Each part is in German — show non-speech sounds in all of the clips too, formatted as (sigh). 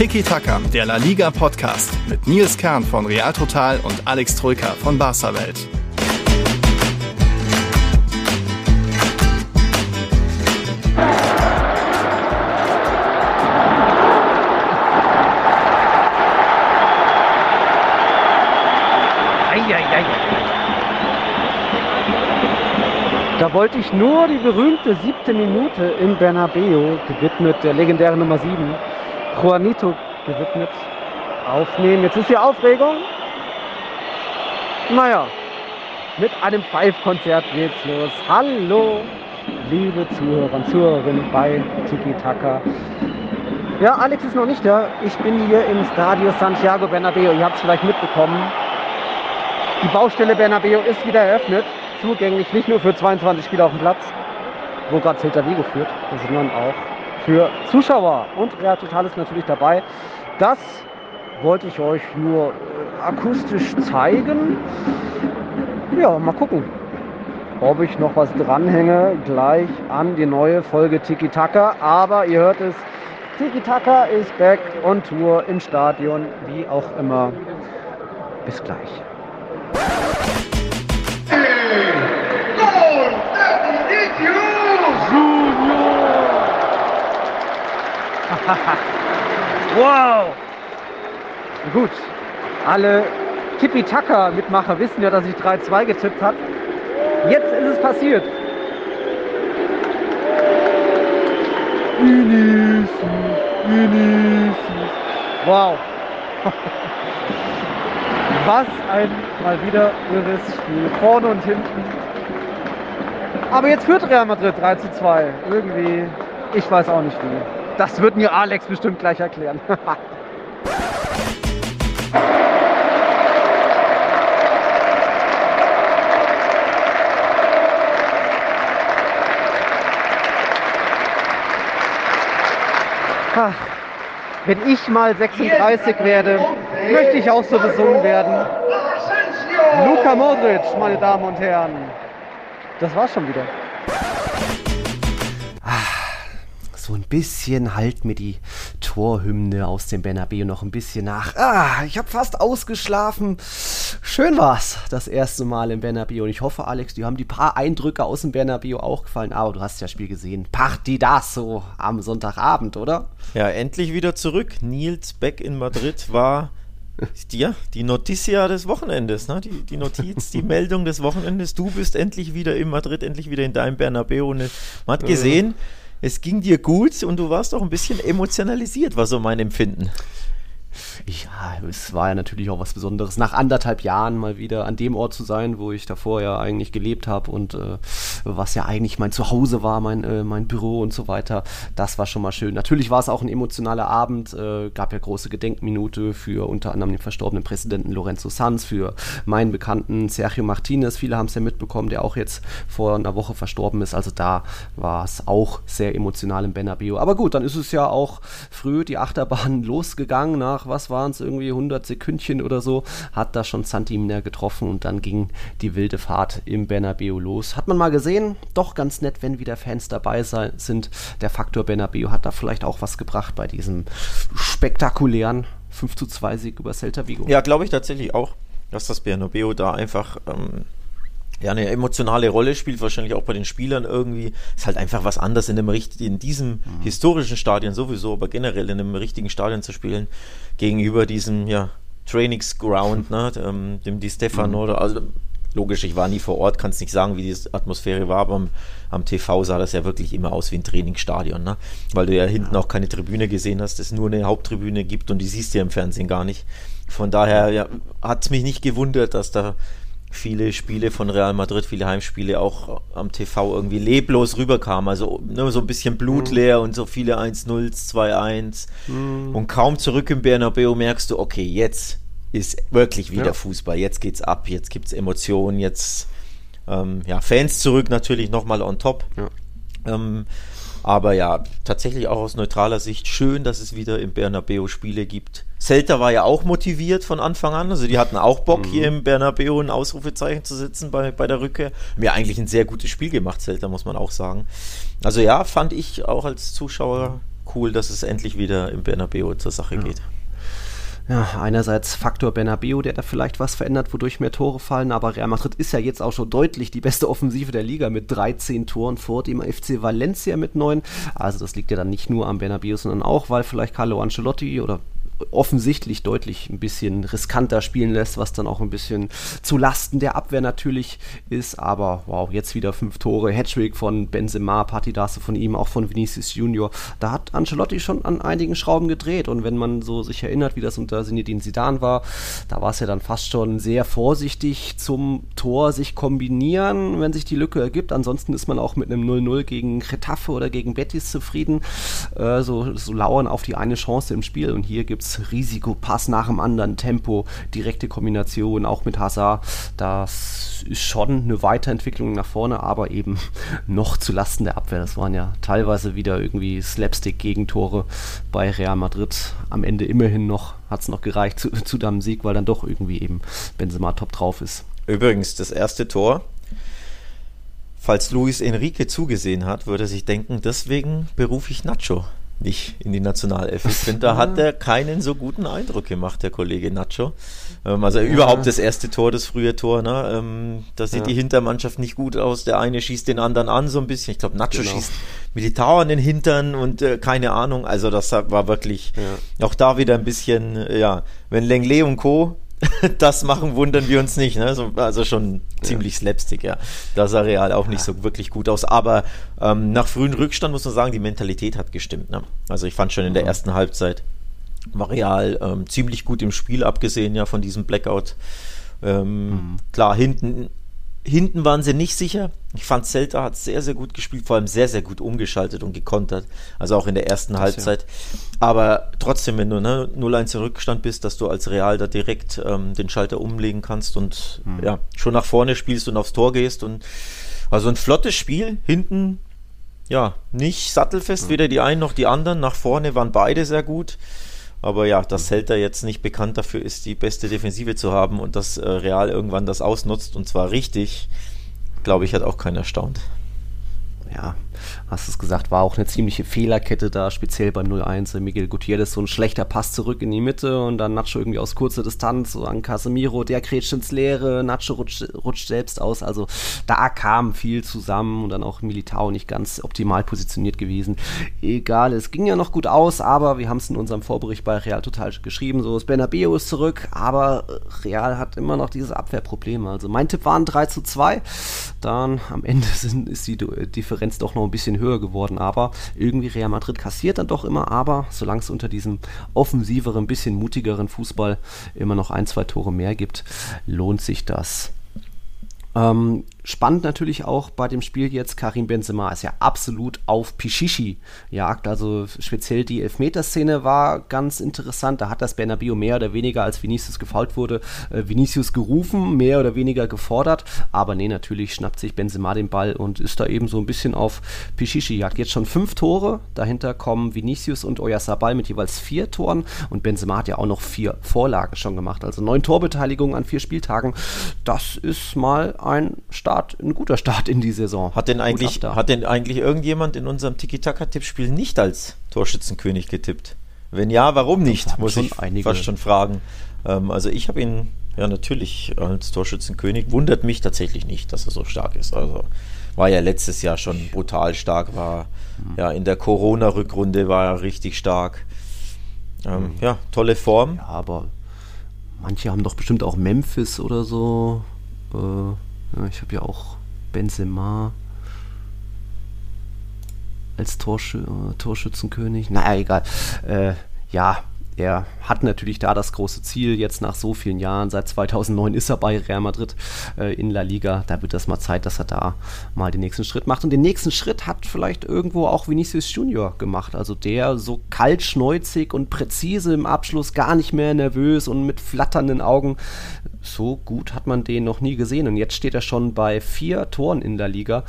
Tiki Taka, der La Liga Podcast mit Nils Kern von Real Total und Alex Troika von Barca Welt. Da wollte ich nur die berühmte siebte Minute in Bernabeu, gewidmet der legendären Nummer 7, Juanito gewidmet, aufnehmen. Jetzt ist hier Aufregung. Naja, mit einem Five-Konzert geht's los. Hallo, liebe Zuhörer und Zuhörerinnen bei Tiki Taka. Ja, Alex ist noch nicht da. Ich bin hier im Stadio Santiago Bernabeu. Ihr habt es vielleicht mitbekommen. Die Baustelle Bernabeu ist wieder eröffnet. Zugänglich nicht nur für 22 Spieler auf dem Platz, wo gerade Celta Vigo führt, sondern auch für Zuschauer. Und Real Total ist natürlich dabei. Das wollte ich euch nur äh, akustisch zeigen. Ja, mal gucken, ob ich noch was dranhänge gleich an die neue Folge Tiki Taka. Aber ihr hört es, Tiki Taka ist back on Tour im Stadion, wie auch immer. Bis gleich. (laughs) wow! Gut, alle Tippy-Taka-Mitmacher wissen ja, dass ich 3-2 getippt habe. Jetzt ist es passiert. Vinicius, Vinicius. Wow. (laughs) Was ein mal wieder irres Spiel. Vorne und hinten. Aber jetzt führt Real Madrid 3 zu 2. Irgendwie, ich weiß auch nicht wie. Das wird mir Alex bestimmt gleich erklären. (laughs) Wenn ich mal 36 werde, möchte ich auch so besungen werden. Luka Modric, meine Damen und Herren. Das war's schon wieder. So ein bisschen halt mir die Torhymne aus dem Bernabeu noch ein bisschen nach. Ah, ich habe fast ausgeschlafen. Schön war's, das erste Mal im Bernabeu. Und ich hoffe, Alex, dir haben die paar Eindrücke aus dem Bernabeu auch gefallen. Aber du hast ja das Spiel gesehen. Partidaso am Sonntagabend, oder? Ja, endlich wieder zurück. Nils Beck in Madrid war ja, die Noticia des Wochenendes, ne? die, die Notiz, die Meldung des Wochenendes. Du bist endlich wieder in Madrid, endlich wieder in deinem Bernabeu. Und man hat gesehen, es ging dir gut und du warst auch ein bisschen emotionalisiert, war so mein Empfinden. Ja, es war ja natürlich auch was Besonderes, nach anderthalb Jahren mal wieder an dem Ort zu sein, wo ich davor ja eigentlich gelebt habe und äh, was ja eigentlich mein Zuhause war, mein, äh, mein Büro und so weiter. Das war schon mal schön. Natürlich war es auch ein emotionaler Abend, äh, gab ja große Gedenkminute für unter anderem den verstorbenen Präsidenten Lorenzo Sanz, für meinen Bekannten Sergio Martinez. Viele haben es ja mitbekommen, der auch jetzt vor einer Woche verstorben ist. Also da war es auch sehr emotional im Bernabeu. Aber gut, dann ist es ja auch früh die Achterbahn (laughs) losgegangen nach was waren es, irgendwie 100 Sekündchen oder so, hat da schon Santimina getroffen und dann ging die wilde Fahrt im Bernabeu los. Hat man mal gesehen, doch ganz nett, wenn wieder Fans dabei sein, sind. Der Faktor Bernabeu hat da vielleicht auch was gebracht bei diesem spektakulären 5 zu 2 Sieg über Celta Vigo. Ja, glaube ich tatsächlich auch, dass das Bernabeu da einfach ähm, ja, eine emotionale Rolle spielt, wahrscheinlich auch bei den Spielern irgendwie. Ist halt einfach was anderes in, dem, in diesem mhm. historischen Stadion sowieso, aber generell in einem richtigen Stadion zu spielen, gegenüber diesem, ja, Trainingsground, ne, dem, dem Di Stefano, mhm. also logisch, ich war nie vor Ort, kann es nicht sagen, wie die Atmosphäre war, aber am, am, TV sah das ja wirklich immer aus wie ein Trainingsstadion, ne? weil du ja hinten auch keine Tribüne gesehen hast, es nur eine Haupttribüne gibt und die siehst du ja im Fernsehen gar nicht. Von daher ja, hat es mich nicht gewundert, dass da viele Spiele von Real Madrid, viele Heimspiele auch am TV irgendwie leblos rüberkamen. Also ne, so ein bisschen blutleer mhm. und so viele 1-0, 2-1. Mhm. Und kaum zurück im Bernabeu merkst du, okay, jetzt ist wirklich wieder ja. Fußball. Jetzt geht's ab, jetzt gibt's Emotionen, jetzt ähm, ja, Fans zurück natürlich nochmal on top. Ja. Ähm, aber ja, tatsächlich auch aus neutraler Sicht schön, dass es wieder im Bernabeu Spiele gibt. Celta war ja auch motiviert von Anfang an, also die hatten auch Bock, mhm. hier im Bernabeu ein Ausrufezeichen zu setzen bei, bei der Rückkehr. Haben ja eigentlich ein sehr gutes Spiel gemacht, Celta, muss man auch sagen. Also ja, fand ich auch als Zuschauer cool, dass es endlich wieder im Bernabeu zur Sache Ja. geht. Ja, einerseits Faktor Bernabeu, der da vielleicht was verändert, wodurch mehr Tore fallen, aber Real Madrid ist ja jetzt auch schon deutlich die beste Offensive der Liga mit 13 Toren vor dem FC Valencia mit 9. Also das liegt ja dann nicht nur am Bernabeu, sondern auch, weil vielleicht Carlo Ancelotti oder offensichtlich deutlich ein bisschen riskanter spielen lässt, was dann auch ein bisschen zu Lasten der Abwehr natürlich ist. Aber wow, jetzt wieder fünf Tore, Hattrick von Benzema, Partidasse von ihm, auch von Vinicius Junior. Da hat Ancelotti schon an einigen Schrauben gedreht. Und wenn man so sich erinnert, wie das unter Zinedine Zidane war, da war es ja dann fast schon sehr vorsichtig zum Tor sich kombinieren, wenn sich die Lücke ergibt. Ansonsten ist man auch mit einem 0-0 gegen Getafe oder gegen Betis zufrieden. Äh, so, so lauern auf die eine Chance im Spiel. Und hier gibt es Risiko, Pass nach dem anderen, Tempo, direkte Kombination, auch mit Hazard. Das ist schon eine Weiterentwicklung nach vorne, aber eben (laughs) noch zu Lasten der Abwehr. Das waren ja teilweise wieder irgendwie Slapstick-Gegentore bei Real Madrid. Am Ende immerhin noch hat es noch gereicht zu, (laughs) zu deinem Sieg, weil dann doch irgendwie eben Benzema top drauf ist. Übrigens, das erste Tor, falls Luis Enrique zugesehen hat, würde er sich denken, deswegen berufe ich Nacho nicht in die Nationalelf. Ich finde, da hat er keinen so guten Eindruck gemacht, der Kollege Nacho. Ähm, also ja. überhaupt das erste Tor, das frühe Tor, ne? Ähm, da sieht ja. die Hintermannschaft nicht gut aus. Der eine schießt den anderen an, so ein bisschen. Ich glaube, Nacho genau. schießt Militao an den Hintern und äh, keine Ahnung. Also das war wirklich ja. auch da wieder ein bisschen, äh, ja, wenn Lenglet und Co (laughs) das machen, wundern wir uns nicht. Ne? So, also schon ziemlich ja. slapstick, ja. Da sah Real auch nicht so wirklich gut aus. Aber ähm, nach frühen Rückstand muss man sagen, die Mentalität hat gestimmt. Ne? Also ich fand schon in der ersten Halbzeit war Real ähm, ziemlich gut im Spiel, abgesehen ja von diesem Blackout. Ähm, mhm. Klar, hinten Hinten waren sie nicht sicher. Ich fand, Celta hat sehr, sehr gut gespielt, vor allem sehr, sehr gut umgeschaltet und gekontert. Also auch in der ersten das Halbzeit. Ja. Aber trotzdem, wenn du ne, 0-1 Rückstand bist, dass du als Real da direkt ähm, den Schalter umlegen kannst und mhm. ja, schon nach vorne spielst und aufs Tor gehst. Und also ein flottes Spiel. Hinten, ja, nicht sattelfest, mhm. weder die einen noch die anderen. Nach vorne waren beide sehr gut. Aber ja, dass Celta jetzt nicht bekannt dafür ist, die beste Defensive zu haben und dass äh, Real irgendwann das ausnutzt und zwar richtig, glaube ich, hat auch keiner erstaunt. Ja, hast es gesagt, war auch eine ziemliche Fehlerkette da, speziell beim 0-1. Miguel Gutierrez so ein schlechter Pass zurück in die Mitte und dann Nacho irgendwie aus kurzer Distanz so an Casemiro, der kretscht ins Leere, Nacho rutscht, rutscht selbst aus. Also da kam viel zusammen und dann auch Militao nicht ganz optimal positioniert gewesen. Egal, es ging ja noch gut aus, aber wir haben es in unserem Vorbericht bei Real total geschrieben, so ist Bernabeu ist zurück, aber Real hat immer noch diese Abwehrprobleme. Also mein Tipp waren 3 zu 2, dann am Ende (laughs) sind, ist die Differenz doch noch ein bisschen höher geworden, aber irgendwie Real Madrid kassiert dann doch immer, aber solange es unter diesem offensiveren, bisschen mutigeren Fußball immer noch ein, zwei Tore mehr gibt, lohnt sich das. Ähm, spannend natürlich auch bei dem Spiel jetzt, Karim Benzema ist ja absolut auf Pichichi jagt, also speziell die Elfmeterszene war ganz interessant, da hat das Bernabeu mehr oder weniger, als Vinicius gefault wurde, äh, Vinicius gerufen, mehr oder weniger gefordert, aber nee, natürlich schnappt sich Benzema den Ball und ist da eben so ein bisschen auf Pichichi jagt. Jetzt schon fünf Tore, dahinter kommen Vinicius und Oyarzabal mit jeweils vier Toren. Und Benzema hat ja auch noch vier Vorlagen schon gemacht, also neun Torbeteiligungen an vier Spieltagen, das ist mal ein Start, ein guter Start in die Saison. Hat denn eigentlich, hat denn eigentlich irgendjemand in unserem Tiki-Taka-Tippspiel nicht als Torschützenkönig getippt? Wenn ja, warum nicht? Muss ich einige. fast schon fragen. Ähm, also ich habe ihn ja natürlich als Torschützenkönig. Wundert mich tatsächlich nicht, dass er so stark ist. Also war ja letztes Jahr schon brutal stark, war mhm. ja in der Corona-Rückrunde war er richtig stark. Ähm, mhm. Ja, tolle Form. Ja, aber manche haben doch bestimmt auch Memphis oder so äh, ja, ich habe ja auch Benzema als Torschü äh, Torschützenkönig. Naja, egal. Äh, ja, er hat natürlich da das große Ziel, jetzt nach so vielen Jahren, seit 2009 ist er bei Real Madrid äh, in La Liga, da wird das mal Zeit, dass er da mal den nächsten Schritt macht. Und den nächsten Schritt hat vielleicht irgendwo auch Vinicius Junior gemacht, also der so kaltschneuzig und präzise im Abschluss, gar nicht mehr nervös und mit flatternden Augen. So gut hat man den noch nie gesehen und jetzt steht er schon bei vier Toren in der Liga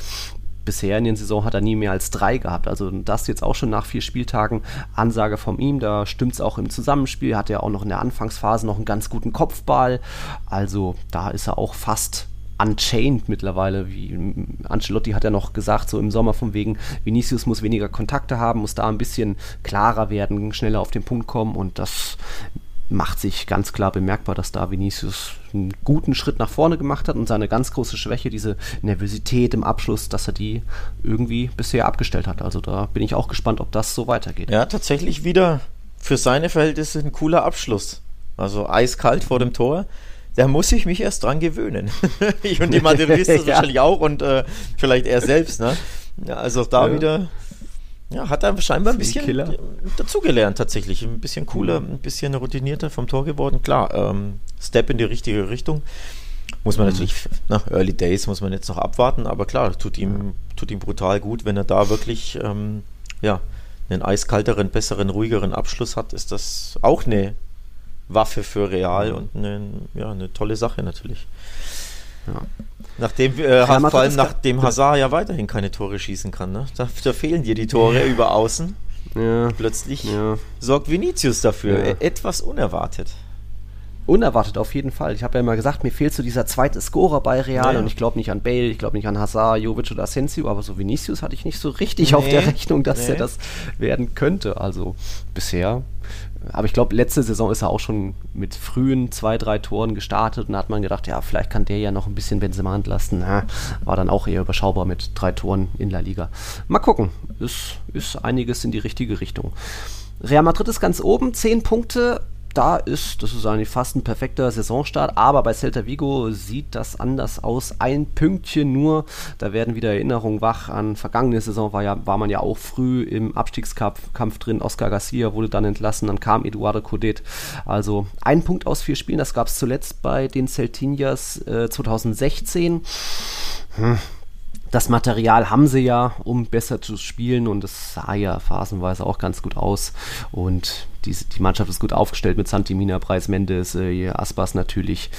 bisher in der Saison hat er nie mehr als drei gehabt. Also das jetzt auch schon nach vier Spieltagen. Ansage von ihm, da stimmt es auch im Zusammenspiel. Hat er auch noch in der Anfangsphase noch einen ganz guten Kopfball. Also da ist er auch fast unchained mittlerweile. Wie Ancelotti hat ja noch gesagt, so im Sommer von wegen, Vinicius muss weniger Kontakte haben, muss da ein bisschen klarer werden, schneller auf den Punkt kommen und das macht sich ganz klar bemerkbar, dass da Vinicius einen guten Schritt nach vorne gemacht hat und seine ganz große Schwäche, diese Nervosität im Abschluss, dass er die irgendwie bisher abgestellt hat. Also da bin ich auch gespannt, ob das so weitergeht. Ja, tatsächlich wieder für seine Verhältnisse ein cooler Abschluss. Also eiskalt vor dem Tor. Da muss ich mich erst dran gewöhnen. (laughs) ich und die Madridistas (laughs) ja. wahrscheinlich auch und äh, vielleicht er selbst. Ne? Ja, also da ja. wieder ja, hat er scheinbar ein bisschen Killer. dazugelernt tatsächlich. Ein bisschen cooler, mhm. ein bisschen routinierter vom Tor geworden. Klar, ähm, Step in die richtige Richtung. Muss man mhm. natürlich, nach Early Days muss man jetzt noch abwarten, aber klar, tut ihm, tut ihm brutal gut, wenn er da wirklich ähm, ja, einen eiskalteren, besseren, ruhigeren Abschluss hat, ist das auch eine Waffe für Real mhm. und eine, ja, eine tolle Sache natürlich. Ja. Nachdem, äh, ja, vor allem nachdem Hazard ja weiterhin keine Tore schießen kann. Ne? Da, da fehlen dir die Tore ja. über außen. Ja. Plötzlich sorgt Vinicius dafür. E etwas unerwartet. Unerwartet auf jeden Fall. Ich habe ja immer gesagt, mir fehlt so dieser zweite Scorer bei Real und ich glaube nicht an Bale, ich glaube nicht an Hazard, Jovic oder Asensio, aber so Vinicius hatte ich nicht so richtig nee. auf der Rechnung, dass nee. er das werden könnte. Also bisher aber ich glaube, letzte Saison ist er auch schon mit frühen zwei, drei Toren gestartet und da hat man gedacht, ja, vielleicht kann der ja noch ein bisschen Benzema entlasten. Na, war dann auch eher überschaubar mit drei Toren in La Liga. Mal gucken, ist, ist einiges in die richtige Richtung. Real Madrid ist ganz oben, zehn Punkte, da ist, das ist eigentlich fast ein perfekter Saisonstart, aber bei Celta Vigo sieht das anders aus. Ein Pünktchen nur, da werden wieder Erinnerungen wach an vergangene Saison, war, ja, war man ja auch früh im Abstiegskampf Kampf drin. Oscar Garcia wurde dann entlassen, dann kam Eduardo Codet. Also ein Punkt aus vier Spielen, das gab es zuletzt bei den Celtinias äh, 2016. Hm das Material haben sie ja, um besser zu spielen und es sah ja phasenweise auch ganz gut aus. Und die, die Mannschaft ist gut aufgestellt mit Santimina, Preis Mendes, äh, Aspas natürlich.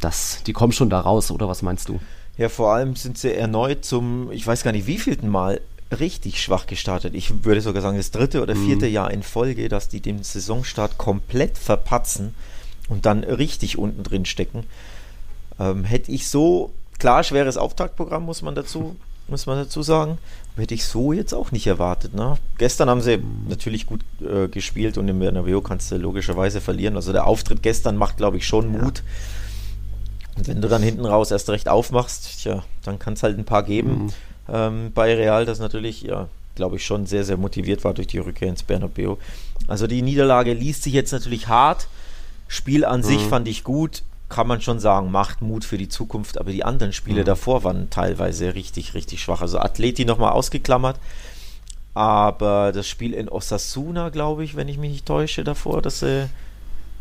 Das, die kommen schon da raus, oder was meinst du? Ja, vor allem sind sie erneut zum, ich weiß gar nicht wievielten Mal, richtig schwach gestartet. Ich würde sogar sagen, das dritte oder vierte mhm. Jahr in Folge, dass die den Saisonstart komplett verpatzen und dann richtig unten drin stecken. Ähm, hätte ich so Klar, schweres Auftaktprogramm muss man dazu, muss man dazu sagen. Hätte ich so jetzt auch nicht erwartet. Ne? Gestern haben sie natürlich gut äh, gespielt und im Bernabeu kannst du logischerweise verlieren. Also der Auftritt gestern macht, glaube ich, schon ja. Mut. Und wenn du dann hinten raus erst recht aufmachst, tja, dann kann es halt ein paar geben mhm. ähm, bei Real, das natürlich, ja, glaube ich, schon sehr, sehr motiviert war durch die Rückkehr ins Bernabeu. Also die Niederlage liest sich jetzt natürlich hart. Spiel an mhm. sich fand ich gut kann man schon sagen, macht Mut für die Zukunft, aber die anderen Spiele mhm. davor waren teilweise richtig, richtig schwach. Also Atleti nochmal ausgeklammert, aber das Spiel in Osasuna, glaube ich, wenn ich mich nicht täusche, davor, dass sie,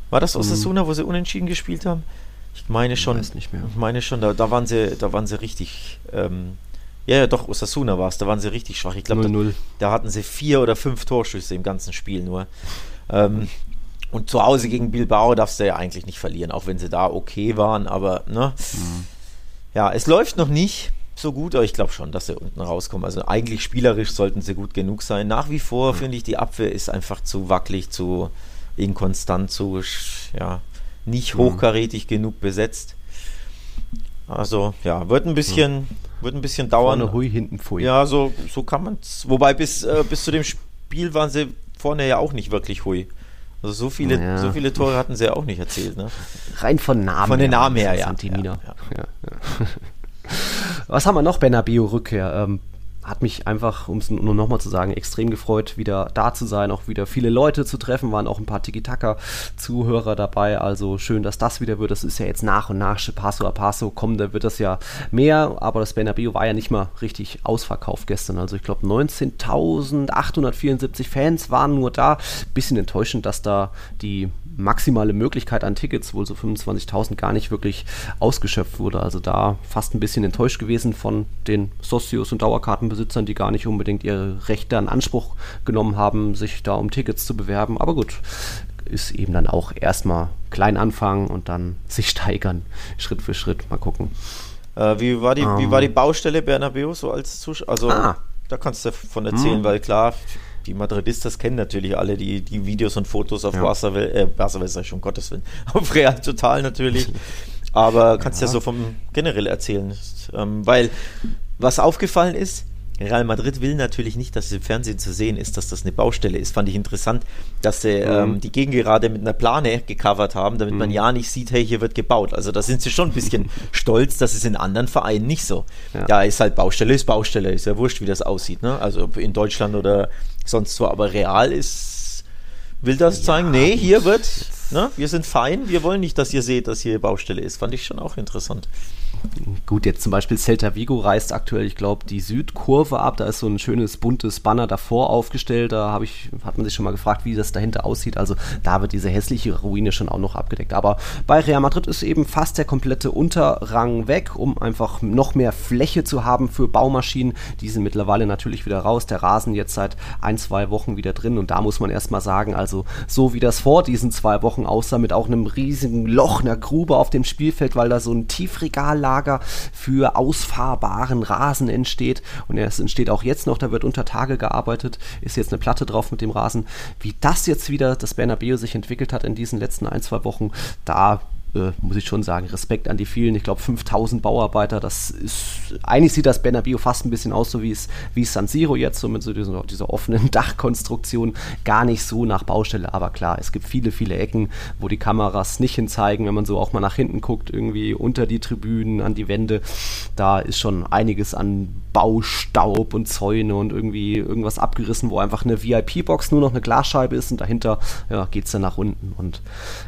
war das mhm. Osasuna, mhm. wo sie unentschieden gespielt haben? Ich meine schon, ich nicht mehr. Ich meine schon, da, da waren sie, da waren sie richtig, ähm, ja, ja, doch, Osasuna war es, da waren sie richtig schwach. Ich glaube, da, da, hatten sie vier oder fünf Torschüsse im ganzen Spiel nur. Ähm, und zu Hause gegen Bilbao darfst du ja eigentlich nicht verlieren, auch wenn sie da okay waren, aber ne? Mhm. Ja, es läuft noch nicht so gut, aber ich glaube schon, dass sie unten rauskommen. Also eigentlich spielerisch sollten sie gut genug sein. Nach wie vor mhm. finde ich, die Abwehr ist einfach zu wackelig, zu inkonstant, zu ja, nicht mhm. hochkarätig mhm. genug besetzt. Also ja, wird ein bisschen, mhm. wird ein bisschen dauern. Vorne Hui, hinten Pfui. Ja, so, so kann man es. Wobei bis, äh, bis zu dem Spiel waren sie vorne ja auch nicht wirklich Hui. Also so viele, ja. so viele Tore hatten sie ja auch nicht erzählt, ne? Rein von Namen. Von den Namen her, ja. ja, ja. (laughs) Was haben wir noch, Bernabeu Rückkehr? Ähm, hat mich einfach, um es nur nochmal zu sagen, extrem gefreut, wieder da zu sein, auch wieder viele Leute zu treffen, waren auch ein paar Tiki-Taka-Zuhörer dabei, also schön, dass das wieder wird, das ist ja jetzt nach und nach, Passo a Passo kommen, da wird das ja mehr, aber das Bernabeu war ja nicht mal richtig ausverkauft gestern, also ich glaube 19.874 Fans waren nur da, bisschen enttäuschend, dass da die maximale Möglichkeit an Tickets, wohl so 25.000, gar nicht wirklich ausgeschöpft wurde. Also da fast ein bisschen enttäuscht gewesen von den Socios und Dauerkartenbesitzern, die gar nicht unbedingt ihre Rechte in Anspruch genommen haben, sich da um Tickets zu bewerben. Aber gut, ist eben dann auch erstmal klein anfangen und dann sich steigern, Schritt für Schritt. Mal gucken. Äh, wie, war die, um, wie war die ähm. Baustelle Bernabeu so als Zuschauer? Also, ah. da kannst du davon erzählen, hm. weil klar, die Madridistas kennen natürlich alle die, die Videos und Fotos auf ja. Barcelona, äh, Barcelona ist ja schon Gottes Willen, (laughs) auf Real Total natürlich. Aber kannst ja, ja so vom generell erzählen. Ähm, weil was aufgefallen ist, Real Madrid will natürlich nicht, dass es im Fernsehen zu sehen ist, dass das eine Baustelle ist. Fand ich interessant, dass sie mhm. ähm, die Gegengerade mit einer Plane gecovert haben, damit mhm. man ja nicht sieht, hey, hier wird gebaut. Also da sind sie schon ein bisschen (laughs) stolz, dass es in anderen Vereinen nicht so. Ja. Da ist halt Baustelle, ist Baustelle, ist ja wurscht, wie das aussieht. Ne? Also in Deutschland oder sonst so. Aber Real ist, will das ja, zeigen, nee, hier wird, ne, wir sind fein, wir wollen nicht, dass ihr seht, dass hier Baustelle ist. Fand ich schon auch interessant. Gut, jetzt zum Beispiel Celta Vigo reißt aktuell, ich glaube, die Südkurve ab. Da ist so ein schönes buntes Banner davor aufgestellt. Da ich, hat man sich schon mal gefragt, wie das dahinter aussieht. Also da wird diese hässliche Ruine schon auch noch abgedeckt. Aber bei Real Madrid ist eben fast der komplette Unterrang weg, um einfach noch mehr Fläche zu haben für Baumaschinen. Die sind mittlerweile natürlich wieder raus. Der Rasen jetzt seit ein, zwei Wochen wieder drin. Und da muss man erstmal sagen, also so wie das vor diesen zwei Wochen aussah, mit auch einem riesigen Loch, einer Grube auf dem Spielfeld, weil da so ein Tiefregal lag Lager für ausfahrbaren Rasen entsteht. Und es entsteht auch jetzt noch, da wird unter Tage gearbeitet, ist jetzt eine Platte drauf mit dem Rasen. Wie das jetzt wieder, das Bernabeu sich entwickelt hat in diesen letzten ein, zwei Wochen, da äh, muss ich schon sagen, Respekt an die vielen, ich glaube 5000 Bauarbeiter, das ist, eigentlich sieht das Bernabeu fast ein bisschen aus, so wie es, wie San Siro jetzt, so mit so dieser, dieser offenen (laughs) Dachkonstruktion, gar nicht so nach Baustelle, aber klar, es gibt viele, viele Ecken, wo die Kameras nicht hinzeigen, wenn man so auch mal nach hinten guckt, irgendwie unter die Tribünen, an die Wände, da ist schon einiges an Baustaub und Zäune und irgendwie irgendwas abgerissen, wo einfach eine VIP-Box nur noch eine Glasscheibe ist und dahinter ja, geht es dann nach unten und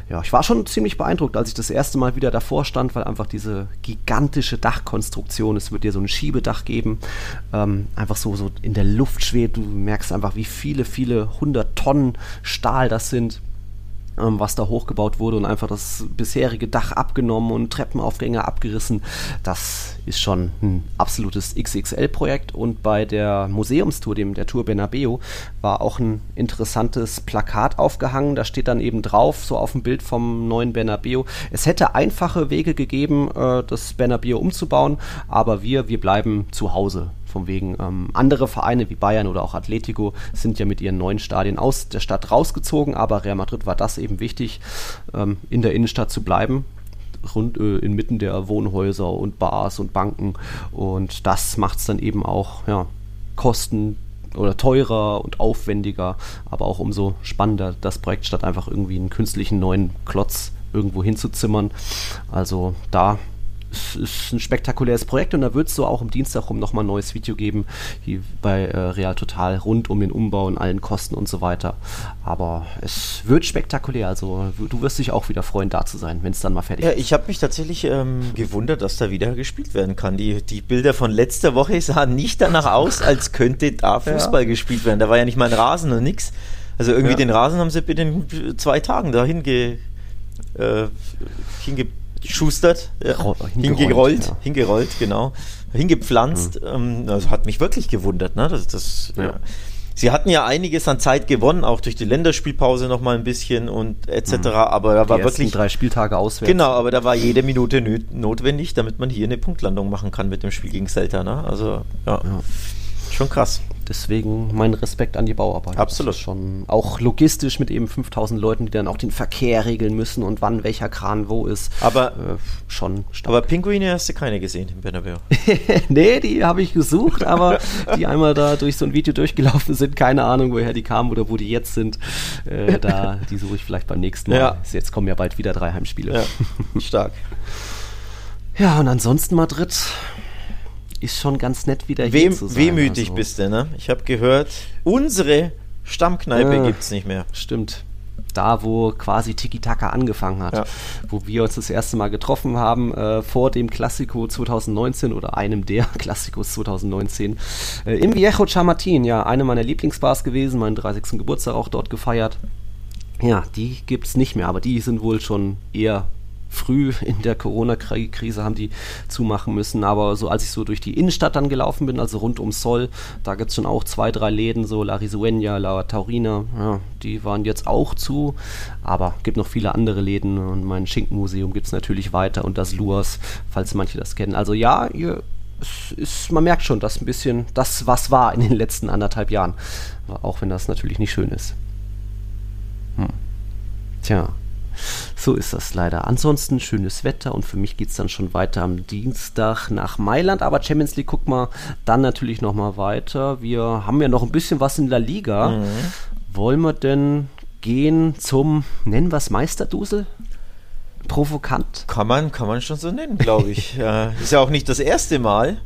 ja, ich war schon ziemlich beeindruckt, als ich das erste Mal wieder davor stand, weil einfach diese gigantische Dachkonstruktion, es wird dir so ein Schiebedach geben, ähm, einfach so, so in der Luft schwebt. Du merkst einfach, wie viele, viele hundert Tonnen Stahl das sind ähm, was da hochgebaut wurde und einfach das bisherige Dach abgenommen und Treppenaufgänge abgerissen. Das ist schon ein absolutes XXL-Projekt und bei der Museumstour, dem der Tour Bernabeu, war auch ein interessantes Plakat aufgehangen. Da steht dann eben drauf, so auf dem Bild vom neuen Bernabeu, es hätte einfache Wege gegeben, äh, das Bernabeu umzubauen, aber wir, wir bleiben zu Hause. Von wegen ähm, andere Vereine wie Bayern oder auch Atletico sind ja mit ihren neuen Stadien aus der Stadt rausgezogen, aber Real Madrid war das eben wichtig, ähm, in der Innenstadt zu bleiben rund äh, inmitten der Wohnhäuser und Bars und Banken und das macht es dann eben auch ja, Kosten oder teurer und aufwendiger, aber auch umso spannender das Projekt statt einfach irgendwie einen künstlichen neuen Klotz irgendwo hinzuzimmern. Also da es ist ein spektakuläres Projekt und da wird es so auch am Dienstag rum nochmal ein neues Video geben, wie bei äh, Real Total, rund um den Umbau und allen Kosten und so weiter. Aber es wird spektakulär, also du wirst dich auch wieder freuen, da zu sein, wenn es dann mal fertig ja, ist. Ja, ich habe mich tatsächlich ähm, gewundert, dass da wieder gespielt werden kann. Die, die Bilder von letzter Woche sahen nicht danach aus, als könnte da Fußball ja. gespielt werden. Da war ja nicht mal ein Rasen und nix. Also irgendwie ja. den Rasen haben sie binnen zwei Tagen da hinge, äh, hinge geschustert, ja, hingerollt, ja. hingerollt, genau, hingepflanzt. Mhm. Ähm, das hat mich wirklich gewundert. Ne? Das, das, ja. Sie hatten ja einiges an Zeit gewonnen, auch durch die Länderspielpause noch mal ein bisschen und etc. Mhm. Aber da die war wirklich drei Spieltage auswärts. Genau, aber da war jede Minute notwendig, damit man hier eine Punktlandung machen kann mit dem Spiel gegen Celta. Ne? Also ja. schon krass. Deswegen mein Respekt an die Bauarbeit. Absolut. schon auch logistisch mit eben 5000 Leuten, die dann auch den Verkehr regeln müssen und wann welcher Kran wo ist. Aber äh, schon stark. Aber Pinguine hast du keine gesehen im Bernabeu? (laughs) nee, die habe ich gesucht, aber die einmal da durch so ein Video durchgelaufen sind, keine Ahnung, woher die kamen oder wo die jetzt sind. Äh, da, die suche ich vielleicht beim nächsten Mal. Ja. Jetzt kommen ja bald wieder drei Heimspiele. Ja, stark. (laughs) Ja, und ansonsten Madrid ist schon ganz nett wieder Wem, hier zu sein. Wehmütig also. bist du, ne? Ich habe gehört, unsere Stammkneipe äh, gibt es nicht mehr. Stimmt. Da, wo quasi Tiki-Taka angefangen hat, ja. wo wir uns das erste Mal getroffen haben, äh, vor dem Klassiko 2019 oder einem der (laughs) Klassikos 2019, äh, im Viejo Chamatin, ja, eine meiner Lieblingsbars gewesen, meinen 30. Geburtstag auch dort gefeiert. Ja, die gibt es nicht mehr, aber die sind wohl schon eher früh in der Corona-Krise haben die zumachen müssen. Aber so als ich so durch die Innenstadt dann gelaufen bin, also rund um Sol, da gibt es schon auch zwei, drei Läden, so La Risueña, La Taurina, ja, die waren jetzt auch zu. Aber gibt noch viele andere Läden und mein Schinkenmuseum gibt es natürlich weiter und das Luas, falls manche das kennen. Also ja, ihr ist, man merkt schon, dass ein bisschen das, was war in den letzten anderthalb Jahren. Auch wenn das natürlich nicht schön ist. Hm. Tja. So ist das leider. Ansonsten schönes Wetter und für mich geht es dann schon weiter am Dienstag nach Mailand. Aber Champions League, guck mal, dann natürlich nochmal weiter. Wir haben ja noch ein bisschen was in der Liga. Mhm. Wollen wir denn gehen zum, nennen wir es Meisterdusel? Provokant? Kann man, kann man schon so nennen, glaube ich. (laughs) äh, ist ja auch nicht das erste Mal.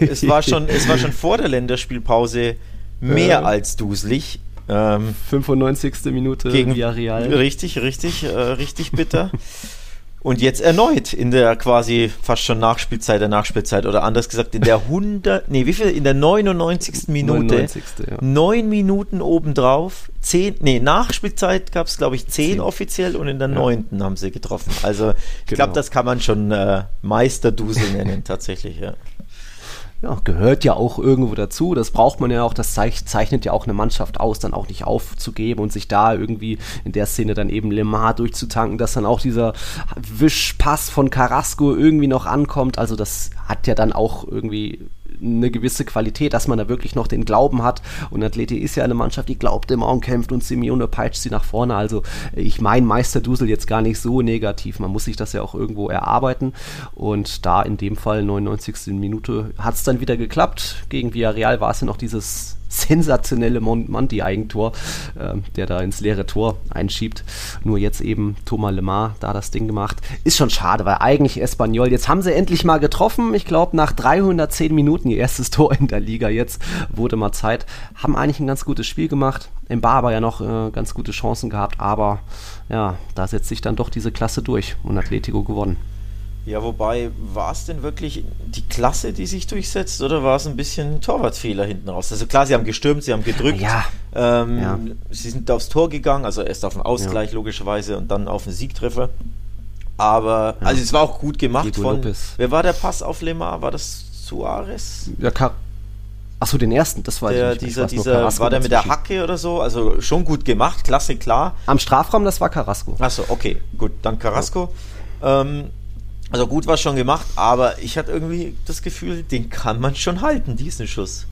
es, war schon, es war schon vor der Länderspielpause mehr äh. als duselig. Ähm, 95. Minute gegen Villarreal. Richtig, richtig, äh, richtig bitter. (laughs) Und jetzt erneut in der quasi fast schon Nachspielzeit der Nachspielzeit oder anders gesagt in der 100, nee, wie viel? In der 99. Minute. 99. Ja. Neun Minuten obendrauf. Zehn, nee, Nachspielzeit gab es glaube ich zehn, zehn, offiziell und in der neunten ja. haben sie getroffen. Also ich genau. glaube, das kann man schon äh, Meisterdusel nennen tatsächlich, ja ja, gehört ja auch irgendwo dazu. Das braucht man ja auch. Das zeichnet ja auch eine Mannschaft aus, dann auch nicht aufzugeben und sich da irgendwie in der Szene dann eben Lemar durchzutanken, dass dann auch dieser Wischpass von Carrasco irgendwie noch ankommt. Also das hat ja dann auch irgendwie eine gewisse Qualität, dass man da wirklich noch den Glauben hat. Und Atleti ist ja eine Mannschaft, die glaubt immer und kämpft und Simeone peitscht sie nach vorne. Also ich meine Meisterdusel jetzt gar nicht so negativ. Man muss sich das ja auch irgendwo erarbeiten. Und da in dem Fall 99. Minute hat es dann wieder geklappt. Gegen Villarreal war es ja noch dieses sensationelle Monti-Eigentor, äh, der da ins leere Tor einschiebt. Nur jetzt eben Thomas Lemar da das Ding gemacht. Ist schon schade, weil eigentlich Espanyol, jetzt haben sie endlich mal getroffen. Ich glaube, nach 310 Minuten ihr erstes (laughs) Tor in der Liga. Jetzt wurde mal Zeit. Haben eigentlich ein ganz gutes Spiel gemacht. Im Barber ja noch äh, ganz gute Chancen gehabt, aber ja, da setzt sich dann doch diese Klasse durch und Atletico gewonnen. Ja, wobei, war es denn wirklich die Klasse, die sich durchsetzt, oder war es ein bisschen Torwartfehler hinten raus? Also klar, sie haben gestürmt, sie haben gedrückt, ja. Ähm, ja. sie sind aufs Tor gegangen, also erst auf den Ausgleich ja. logischerweise und dann auf den Siegtreffer. Aber, also es war auch gut gemacht Diego von, Lopez. wer war der Pass auf Lemar? War das Suarez? Ja, Car Achso, den ersten, das war der, dieser, dieser, War der mit der Hacke oder so? Also schon gut gemacht, klasse, klar. Am Strafraum, das war Carrasco. Achso, okay, gut, dann Carrasco. Ähm, also gut war schon gemacht, aber ich hatte irgendwie das Gefühl, den kann man schon halten, diesen Schuss.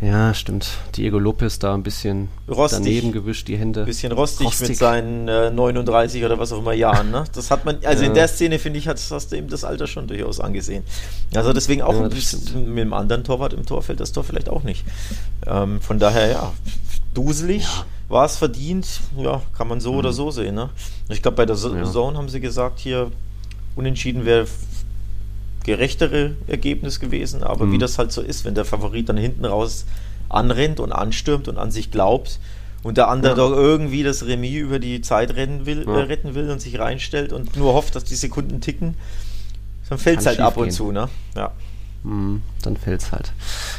Ja, stimmt. Diego Lopez da ein bisschen rostig, daneben gewischt, die Hände. Ein bisschen rostig, rostig. mit seinen äh, 39 oder was auch immer Jahren. Ne? Das hat man, also ja. in der Szene finde ich, hast, hast du eben das Alter schon durchaus angesehen. Also deswegen auch ja, ein bisschen mit dem anderen Torwart im Tor fällt das Tor vielleicht auch nicht. Ähm, von daher, ja, duselig. Ja. War es verdient? Ja, kann man so mhm. oder so sehen. Ne? Ich glaube, bei der Zone haben sie gesagt, hier Unentschieden wäre gerechtere Ergebnis gewesen, aber mhm. wie das halt so ist, wenn der Favorit dann hinten raus anrennt und anstürmt und an sich glaubt und der andere ja. doch irgendwie das Remis über die Zeit rennen will, ja. äh, retten will und sich reinstellt und nur hofft, dass die Sekunden ticken, dann fällt es halt ab und gehen. zu, ne? Ja. Mhm, dann fällt's halt.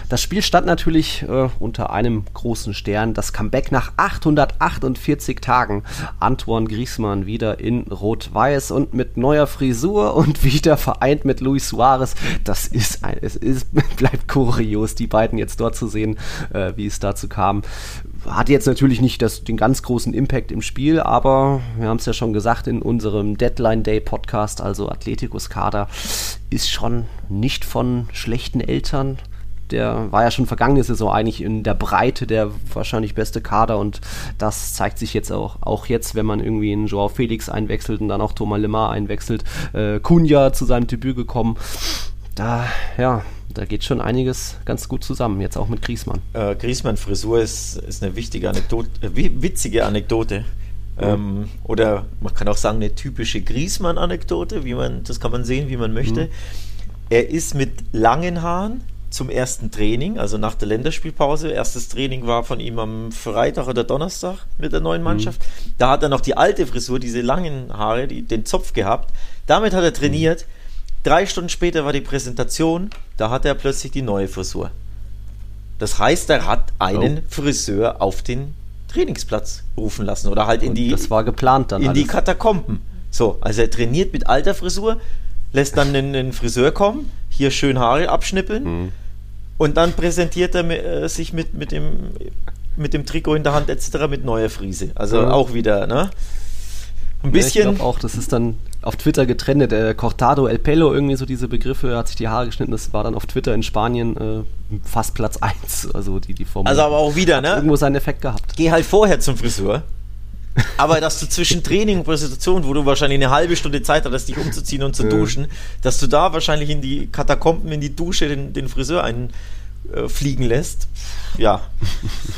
Das Spiel stand natürlich äh, unter einem großen Stern. Das Comeback nach 848 Tagen. Antoine Griezmann wieder in Rot-Weiß und mit neuer Frisur und (laughs) wieder vereint mit Luis Suarez. Das ist ein, es ist, (laughs) bleibt kurios, die beiden jetzt dort zu sehen, äh, wie es dazu kam hat jetzt natürlich nicht das, den ganz großen Impact im Spiel, aber wir haben es ja schon gesagt in unserem Deadline Day Podcast, also Atleticus Kader ist schon nicht von schlechten Eltern. Der war ja schon vergangene Saison eigentlich in der Breite der wahrscheinlich beste Kader und das zeigt sich jetzt auch, auch jetzt, wenn man irgendwie einen Joao Felix einwechselt und dann auch Thomas Lemar einwechselt. Äh, Kunja zu seinem Debüt gekommen. Da, ja, da geht schon einiges ganz gut zusammen, jetzt auch mit Griesmann. Äh, Griesmann-Frisur ist, ist eine wichtige Anekdote, äh, witzige Anekdote. Ja. Ähm, oder man kann auch sagen, eine typische Griesmann-Anekdote, wie man, das kann man sehen, wie man möchte. Mhm. Er ist mit langen Haaren zum ersten Training, also nach der Länderspielpause. Erstes Training war von ihm am Freitag oder Donnerstag mit der neuen mhm. Mannschaft. Mhm. Da hat er noch die alte Frisur, diese langen Haare, die, den Zopf gehabt. Damit hat er trainiert. Mhm. Drei Stunden später war die Präsentation, da hat er plötzlich die neue Frisur. Das heißt, er hat einen oh. Friseur auf den Trainingsplatz rufen lassen oder halt in die. Das war geplant dann. In alles. die Katakomben. So, also er trainiert mit alter Frisur, lässt dann den, den Friseur kommen, hier schön Haare abschnippeln mhm. und dann präsentiert er äh, sich mit, mit, dem, mit dem Trikot in der Hand etc. mit neuer Frise. Also mhm. auch wieder, ne? Ein bisschen. Ja, ich auch, das ist dann auf Twitter getrennt. Der Cortado El Pelo, irgendwie so diese Begriffe, hat sich die Haare geschnitten. Das war dann auf Twitter in Spanien äh, fast Platz 1. Also die, die Formel. Also aber auch wieder, ne? Irgendwo seinen Effekt gehabt. Geh halt vorher zum Friseur. Aber dass du zwischen Training und Präsentation, wo du wahrscheinlich eine halbe Stunde Zeit hattest, dich umzuziehen und zu duschen, dass du da wahrscheinlich in die Katakomben, in die Dusche den, den Friseur einfliegen lässt. Ja,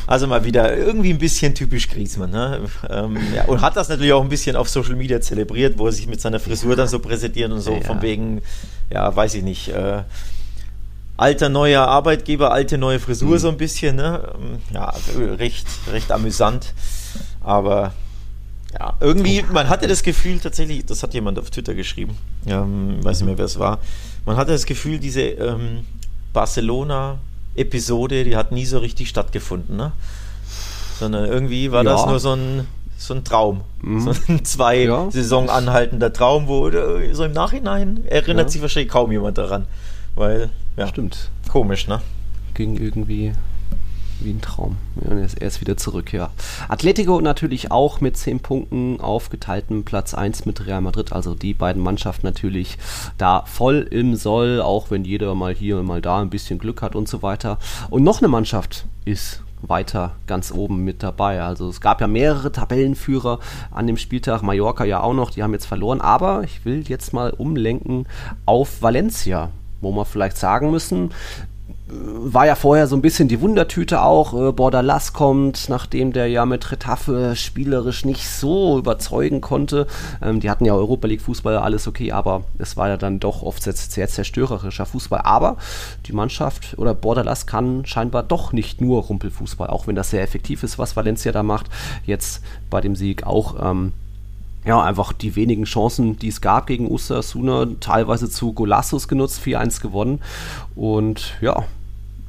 also mal wieder irgendwie ein bisschen typisch Griezmann. Ne? Ähm, ja, und hat das natürlich auch ein bisschen auf Social Media zelebriert, wo er sich mit seiner Frisur dann so präsentiert und so, Ja. von wegen, ja, weiß ich nicht, äh, alter neuer Arbeitgeber, alte neue Frisur Mhm. so ein bisschen, ne? Ähm, Ja, recht, recht amüsant. Aber ja, irgendwie, man hatte das Gefühl tatsächlich, das hat jemand auf Twitter geschrieben, ähm, weiß nicht mehr, wer es war, man hatte das Gefühl, diese ähm, Barcelona-Episode, die hat nie so richtig stattgefunden, ne? Sondern irgendwie war Ja. das nur so ein, so ein Traum. Mhm. So ein zwei Ja. Saison anhaltender Traum, wo äh, so im Nachhinein erinnert Ja. sich wahrscheinlich kaum jemand daran. Weil, ja, Stimmt. komisch, ne? Ging irgendwie wie ein Traum. Ja, und er ist, er wieder zurück, ja. Atletico natürlich auch mit 10 Punkten auf geteiltem Platz 1 mit Real Madrid. Also die beiden Mannschaften natürlich da voll im Soll, auch wenn jeder mal hier und mal da ein bisschen Glück hat und so weiter. Und noch eine Mannschaft ist weiter ganz oben mit dabei. Also es gab ja mehrere Tabellenführer an dem Spieltag, Mallorca ja auch noch, die haben jetzt verloren, aber ich will jetzt mal umlenken auf Valencia, wo wir vielleicht sagen müssen, war ja vorher so ein bisschen die Wundertüte auch. Äh, Bordalas kommt, nachdem der ja mit Retafe spielerisch nicht so überzeugen konnte. Ähm, die hatten ja Europa League Fußball, alles okay, aber es war ja dann doch oft sehr, zerstörerischer Fußball. Aber die Mannschaft oder Bordalas kann scheinbar doch nicht nur Rumpelfußball, auch wenn das sehr effektiv ist, was Valencia da macht. Jetzt bei dem Sieg auch. Ähm, ja, einfach die wenigen Chancen, die es gab gegen Osasuna, teilweise zu Golassos genutzt, 4-1 gewonnen. Und ja,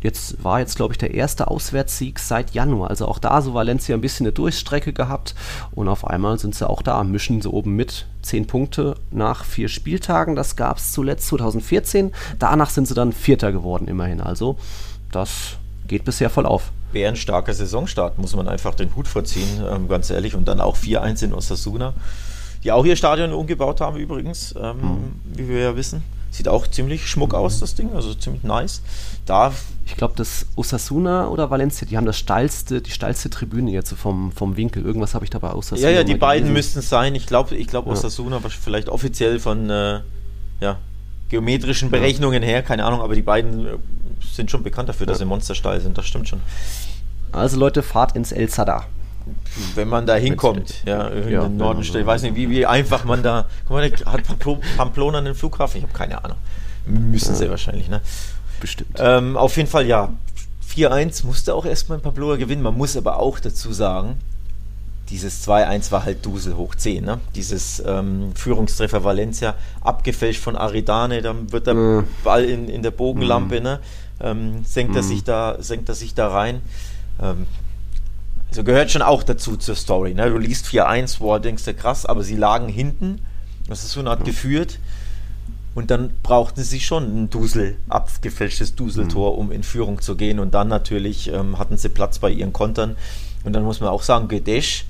jetzt war jetzt, glaube ich, der erste Auswärtssieg seit Januar. Also auch da so Valencia ein bisschen eine Durchstrecke gehabt. Und auf einmal sind sie auch da, mischen sie oben mit. Zehn Punkte nach vier Spieltagen. Das gab es zuletzt 2014. Danach sind sie dann Vierter geworden, immerhin. Also das geht bisher voll auf. Wäre ein starker Saisonstart, muss man einfach den Hut vorziehen, ähm, ganz ehrlich. Und dann auch 4-1 in Osasuna, die auch ihr Stadion umgebaut haben übrigens, ähm, wie wir ja wissen. Sieht auch ziemlich schmuck aus, das Ding, also ziemlich nice. Da, Ich glaube, das Osasuna oder Valencia, die haben das steilste, die steilste Tribüne jetzt so vom, vom Winkel. Irgendwas habe ich dabei Osasuna. ja, ja, die beiden müssten es sein. Ich glaube, ich glaube Ja. Osasuna war vielleicht offiziell von äh, ja, geometrischen Berechnungen her, keine Ahnung, aber die beiden äh, sind schon bekannt dafür, dass sie monstersteil sind, das stimmt schon. Also Leute, fahrt ins El Sadar. Wenn man da hinkommt, ja, in Ja, den Norden Ich weiß nicht, wie, wie einfach man da. Guck mal, hat Pamplo- Pamplona einen Flughafen? Ich habe keine Ahnung. Müssen sie wahrscheinlich, ne? Bestimmt. Ähm, auf jeden Fall, ja. 4-1 musste auch erstmal in Pamplona gewinnen. Man muss aber auch dazu sagen, dieses 2-1 war halt Dusel hoch 10, ne? Dieses ähm, Führungstreffer Valencia, abgefälscht von Aridane, dann wird der Mhm. Ball in, in der Bogenlampe, ne? Ähm, senkt, er sich da, senkt er sich da rein. Ähm, also gehört schon auch dazu zur Story. Ne? Du liest 4-1, boah, denkst du krass, aber sie lagen hinten. Das ist so eine Art geführt. Und dann brauchten sie schon ein Dusel, abgefälschtes Duseltor, um in Führung zu gehen. Und dann natürlich ähm, hatten sie Platz bei ihren Kontern. Und dann muss man auch sagen, Gedesch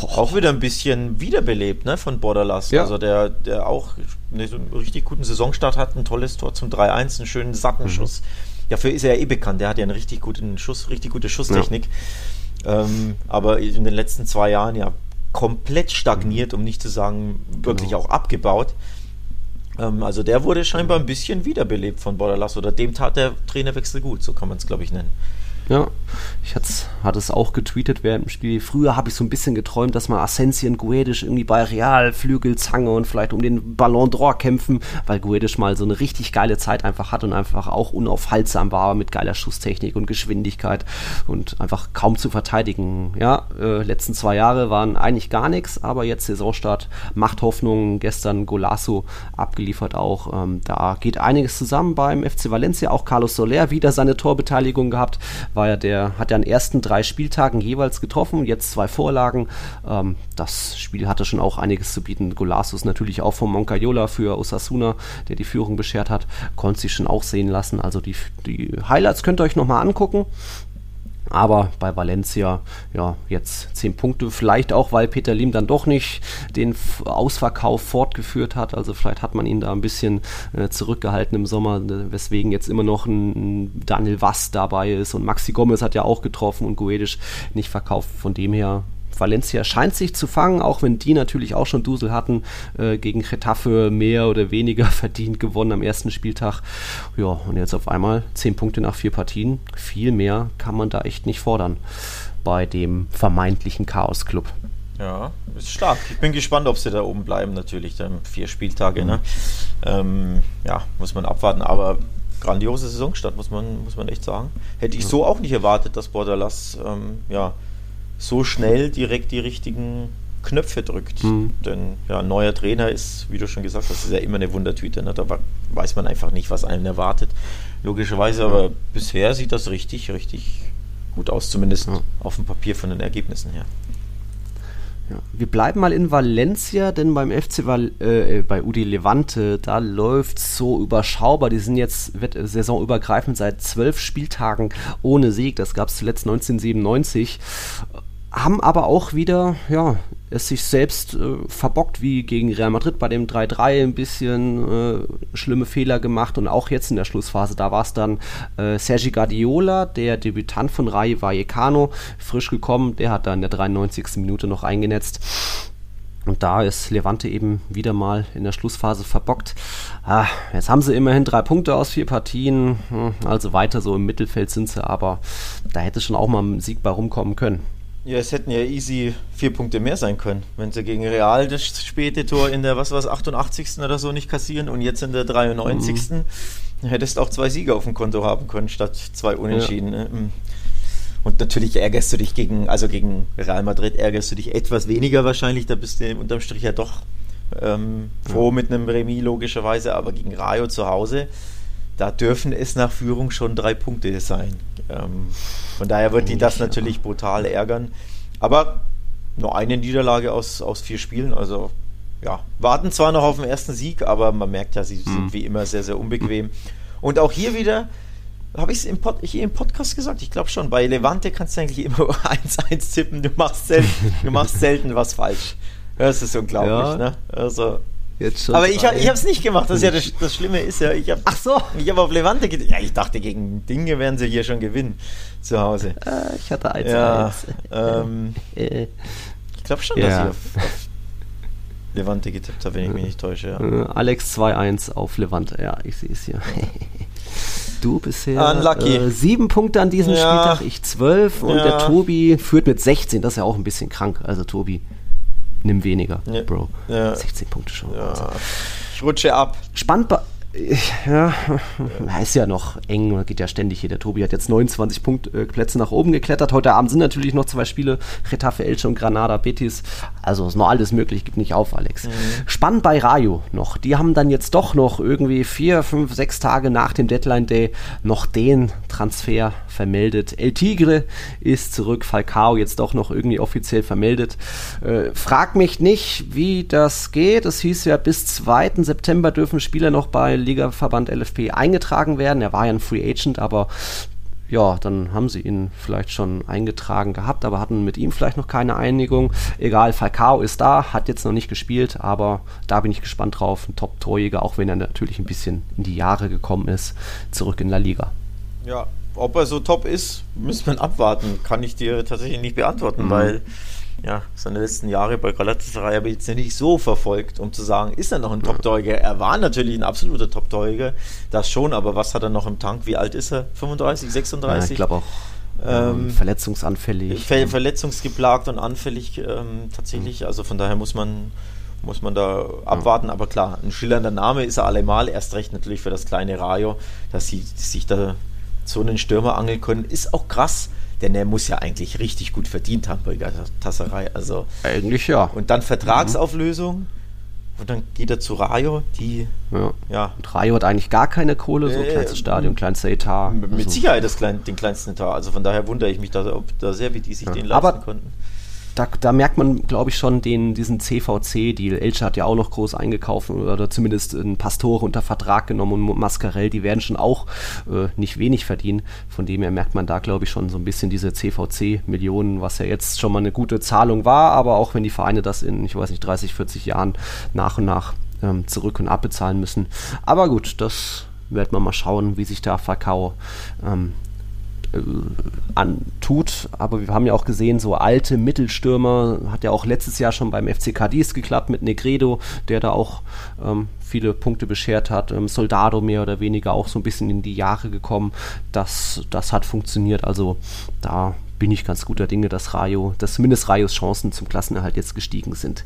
auch wieder ein bisschen wiederbelebt ne, von Borderlass. Ja. Also der, der auch einen richtig guten Saisonstart hat, ein tolles Tor zum 3-1, einen schönen satten Schuss. Dafür ist er ja eh bekannt. Der hat ja einen richtig guten Schuss, richtig gute Schusstechnik. Ähm, aber in den letzten zwei Jahren ja komplett stagniert, um nicht zu sagen, wirklich Genau. auch abgebaut. Ähm, also der wurde scheinbar ein bisschen wiederbelebt von Borderlass oder dem tat der Trainerwechsel gut, so kann man es glaube ich nennen. Ja, ich hatte es auch getweetet während dem Spiel. Früher habe ich so ein bisschen geträumt, dass mal Asensio und Guedes irgendwie bei Real Flügel Zange und vielleicht um den Ballon d'Or kämpfen, weil Guedes mal so eine richtig geile Zeit einfach hat und einfach auch unaufhaltsam war mit geiler Schusstechnik und Geschwindigkeit und einfach kaum zu verteidigen. Ja, äh, letzten zwei Jahre waren eigentlich gar nichts, aber jetzt Saisonstart macht Hoffnung. Gestern Golasso abgeliefert auch. Ähm, da geht einiges zusammen beim FC Valencia. Auch Carlos Soler wieder seine Torbeteiligung gehabt. War ja der, hat ja an den ersten drei Spieltagen jeweils getroffen, jetzt zwei Vorlagen. Ähm, das Spiel hatte schon auch einiges zu bieten. Golasso ist natürlich auch vom Moncayola für Osasuna, der die Führung beschert hat, konnte sich schon auch sehen lassen. Also die, die Highlights könnt ihr euch nochmal angucken. Aber bei Valencia, ja, jetzt 10 Punkte. Vielleicht auch, weil Peter Lim dann doch nicht den Ausverkauf fortgeführt hat. Also vielleicht hat man ihn da ein bisschen äh, zurückgehalten im Sommer, äh, weswegen jetzt immer noch ein, ein Daniel Wass dabei ist. Und Maxi Gomez hat ja auch getroffen und Guedes nicht verkauft. Von dem her Valencia scheint sich zu fangen, auch wenn die natürlich auch schon Dusel hatten, äh, gegen Getafe mehr oder weniger (laughs) verdient gewonnen am ersten Spieltag. Ja, und jetzt auf einmal 10 Punkte nach vier Partien. Viel mehr kann man da echt nicht fordern bei dem vermeintlichen Chaos-Club. Ja, ist stark. Ich bin gespannt, ob sie da oben bleiben, natürlich. Dann vier Spieltage, ne? Ähm, ja, muss man abwarten. Aber grandiose Saisonstart, muss man, muss man echt sagen. Hätte ich so auch nicht erwartet, dass Borderlass ähm, ja, so schnell direkt die richtigen Knöpfe drückt. Mhm. Denn ja, ein neuer Trainer ist, wie du schon gesagt hast, ist ja immer eine Wundertüte. Ne? Da weiß man einfach nicht, was einen erwartet. Logischerweise, aber bisher sieht das richtig, richtig gut aus, zumindest ja. auf dem Papier von den Ergebnissen her. Ja. Wir bleiben mal in Valencia, denn beim FC Val äh, bei Udi Levante, da läuft so überschaubar. Die sind jetzt äh, saisonübergreifend seit zwölf Spieltagen ohne Sieg. Das gab es zuletzt 1997 haben aber auch wieder ja, es sich selbst äh, verbockt, wie gegen Real Madrid bei dem 3-3 ein bisschen äh, schlimme Fehler gemacht und auch jetzt in der Schlussphase, da war es dann äh, Sergi Guardiola, der Debütant von Rayo Vallecano, frisch gekommen, der hat da in der 93. Minute noch eingenetzt. Und da ist Levante eben wieder mal in der Schlussphase verbockt. Ah, jetzt haben sie immerhin drei Punkte aus vier Partien. Hm, also weiter so im Mittelfeld sind sie, aber da hätte schon auch mal ein Sieg bei rumkommen können. Ja, es hätten ja easy vier Punkte mehr sein können, wenn sie gegen Real das späte Tor in der, was war 88. oder so nicht kassieren und jetzt in der 93. Mhm. hättest auch zwei Siege auf dem Konto haben können, statt zwei Unentschieden. Ja. Ne? Mhm. Und natürlich ärgerst du dich gegen, also gegen Real Madrid ärgerst du dich etwas weniger wahrscheinlich, da bist du unterm Strich ja doch ähm, froh ja. mit einem Remis logischerweise, aber gegen Rayo zu Hause, da dürfen es nach Führung schon drei Punkte sein. Ähm, von daher wird die das natürlich brutal ärgern. Aber nur eine Niederlage aus, aus vier Spielen, also ja, warten zwar noch auf den ersten Sieg, aber man merkt ja, sie sind mhm. wie immer sehr, sehr unbequem. Und auch hier wieder, habe ich es im, Pod, im Podcast gesagt? Ich glaube schon, bei Levante kannst du eigentlich immer (laughs) 1-1 tippen, du machst selten, du machst selten was falsch. Das ist unglaublich, ja. ne? Also, Aber ich, ich habe es nicht gemacht. Das, ist ja das, das Schlimme ist ja, ich habe so. ich habe auf Levante gedacht. Ja, ich dachte, gegen Dinge werden sie hier schon gewinnen zu Hause. Äh, ich hatte 1 ja, ähm, äh. (laughs) Ich glaube schon, ja. dass ich auf, auf Levante getippt habe, wenn ich mich nicht täusche. Ja. Äh, Alex 2-1 auf Levante. Ja, ich sehe es hier. (laughs) Du bisher Unlucky. Äh, sieben Punkte an diesem ja. Spieltag, ich zwölf und der Tobi führt mit 16. Das ist ja auch ein bisschen krank. Also Tobi, nimm weniger, ja. Bro. Ja. 16 Punkte schon. Ja. Ich rutsche ab. Spannend, ja, ist ja noch eng, geht ja ständig hier. Der Tobi hat jetzt 29 Punkt, äh, Plätze nach oben geklettert. Heute Abend sind natürlich noch zwei Spiele, Retafe Elche und Granada Betis. Also ist noch alles möglich, gib nicht auf, Alex. Mhm. Spannend bei Rayo noch. Die haben dann jetzt doch noch irgendwie vier, fünf, sechs Tage nach dem Deadline Day noch den Transfer vermeldet. El Tigre ist zurück, Falcao jetzt doch noch irgendwie offiziell vermeldet. Äh, frag mich nicht, wie das geht. Es hieß ja, bis 2. September dürfen Spieler noch bei Ligaverband LFP eingetragen werden. Er war ja ein Free Agent, aber ja, dann haben sie ihn vielleicht schon eingetragen gehabt, aber hatten mit ihm vielleicht noch keine Einigung. Egal, Falcao ist da, hat jetzt noch nicht gespielt, aber da bin ich gespannt drauf. Ein Top-Torjäger, auch wenn er natürlich ein bisschen in die Jahre gekommen ist, zurück in La Liga. Ja, ob er so top ist, müssen wir abwarten. Kann ich dir tatsächlich nicht beantworten, mhm. weil ja, seine letzten Jahre bei Galatasaray habe ich jetzt nicht so verfolgt, um zu sagen, ist er noch ein Top-Torjäger? Er war natürlich ein absoluter Top-Torjäger, das schon, aber was hat er noch im Tank? Wie alt ist er? 35, 36? Ja, ich glaube auch. Ähm, verletzungsanfällig. Ver verletzungsgeplagt und anfällig ähm, tatsächlich. Mhm. Also von daher muss man, muss man da abwarten. Aber klar, ein schillernder Name ist er allemal. Erst recht natürlich für das kleine Rayo, dass sie sich da so einen Stürmer angeln können. Ist auch krass denn er muss ja eigentlich richtig gut verdient haben bei Tasserei. Also eigentlich ja. Und dann Vertragsauflösung. Mhm. Und dann geht er zu Rayo, die. Ja. ja. Und Rayo hat eigentlich gar keine Kohle, so äh, kleinstes Stadion, kleinster Etat. Mit also. Sicherheit das klein, den kleinsten Etat. Also von daher wundere ich mich da, ob da sehr, wie die sich ja. den leisten Aber konnten da, da merkt man, glaube ich, schon den, diesen CVC-Deal. Elche hat ja auch noch groß eingekauft oder zumindest einen Pastore unter Vertrag genommen und Mascarell, die werden schon auch äh, nicht wenig verdienen. Von dem her merkt man da, glaube ich, schon so ein bisschen diese CVC-Millionen, was ja jetzt schon mal eine gute Zahlung war, aber auch wenn die Vereine das in, ich weiß nicht, 30, 40 Jahren nach und nach ähm, zurück und abbezahlen müssen. Aber gut, das wird man mal schauen, wie sich da Fakao ähm, äh, antut. Aber wir haben ja auch gesehen, so alte Mittelstürmer, hat ja auch letztes Jahr schon beim FC Cadiz geklappt mit Negredo, der da auch ähm, viele Punkte beschert hat. Ähm, Soldado mehr oder weniger auch so ein bisschen in die Jahre gekommen. Das, das hat funktioniert. Also da bin ich ganz guter Dinge, dass Rayo, dass zumindest Rayos Chancen zum Klassenerhalt jetzt gestiegen sind.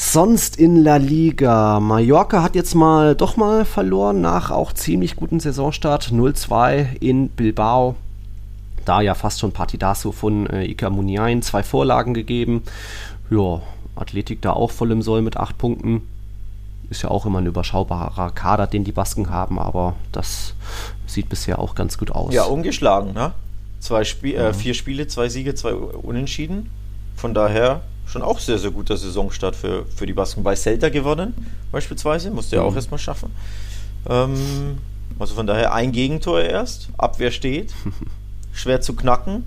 Sonst in La Liga. Mallorca hat jetzt mal doch mal verloren nach auch ziemlich guten Saisonstart. 0-2 in Bilbao. Da ja fast schon Partidaso von äh, Iker Muniain. Zwei Vorlagen gegeben. Ja, Athletik da auch voll im Soll mit acht Punkten. Ist ja auch immer ein überschaubarer Kader, den die Basken haben, aber das sieht bisher auch ganz gut aus. Ja, ungeschlagen, ne? Zwei Spie äh, vier Spiele, zwei Siege, zwei Unentschieden. Von daher schon auch sehr, sehr guter Saisonstart für, für die Basken. Bei Celta gewonnen, beispielsweise, musste er mhm. auch erstmal schaffen. Ähm, also von daher ein Gegentor erst, Abwehr steht, (laughs) schwer zu knacken.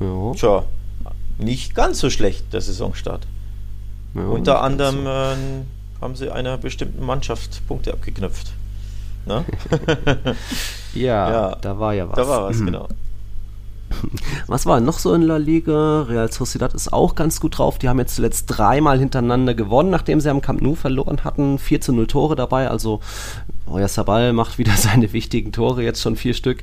Ja. Tja, nicht ganz so schlecht der Saisonstart. Ja, Unter anderem so. äh, haben sie einer bestimmten Mannschaft Punkte abgeknüpft. Ne? (laughs) ja, (laughs) ja, da war ja was. Da war was, mhm. genau. (laughs) Was war noch so in La Liga? Real Sociedad ist auch ganz gut drauf. Die haben jetzt zuletzt dreimal hintereinander gewonnen, nachdem sie am Camp Nou verloren hatten. 4 zu 0 Tore dabei. Also Euer Sabal macht wieder (laughs) seine wichtigen Tore, jetzt schon vier Stück.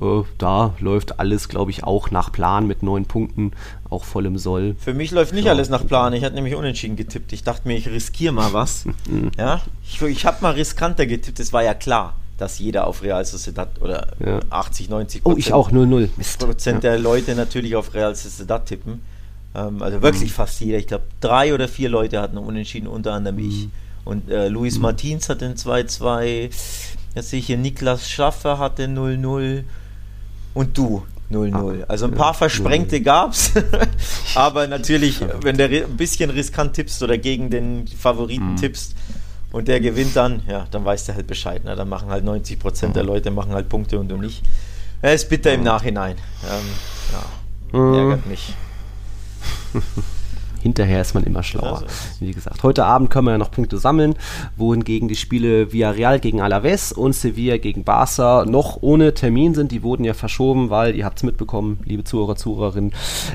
Äh, da läuft alles, glaube ich, auch nach Plan mit neun Punkten, auch voll im Soll. Für mich läuft nicht ja. alles nach Plan. Ich hatte nämlich unentschieden getippt. Ich dachte mir, ich riskiere mal was. (laughs) ja, ich, ich habe mal riskanter getippt, das war ja klar dass jeder auf Real Sociedad oder ja. 80, 90 Prozent, oh, ich auch 0, Prozent ja. der Leute natürlich auf Real Sociedad tippen. Ähm, also wirklich mhm. fast jeder. Ich glaube, drei oder vier Leute hatten unentschieden, unter anderem mhm. ich. Und äh, Luis mhm. Martins hatte 2-2. Jetzt sehe ich hier, Niklas Schaffer hatte 0-0. Und du 0-0. Ah, also ein paar Versprengte gab es. (laughs) Aber natürlich, wenn du ein bisschen riskant tippst oder gegen den Favoriten mhm. tippst, und der gewinnt dann, ja, dann weiß der halt Bescheid. Ne? Dann machen halt 90 Prozent der Leute machen halt Punkte und du nicht. Er ist bitter im Nachhinein. Ähm, ja, ärgert mich. (laughs) hinterher ist man immer schlauer. Wie gesagt, heute Abend können wir ja noch Punkte sammeln, wohingegen die Spiele Villarreal gegen Alaves und Sevilla gegen Barca noch ohne Termin sind. Die wurden ja verschoben, weil, ihr habt es mitbekommen, liebe Zuhörer, Zuhörerinnen,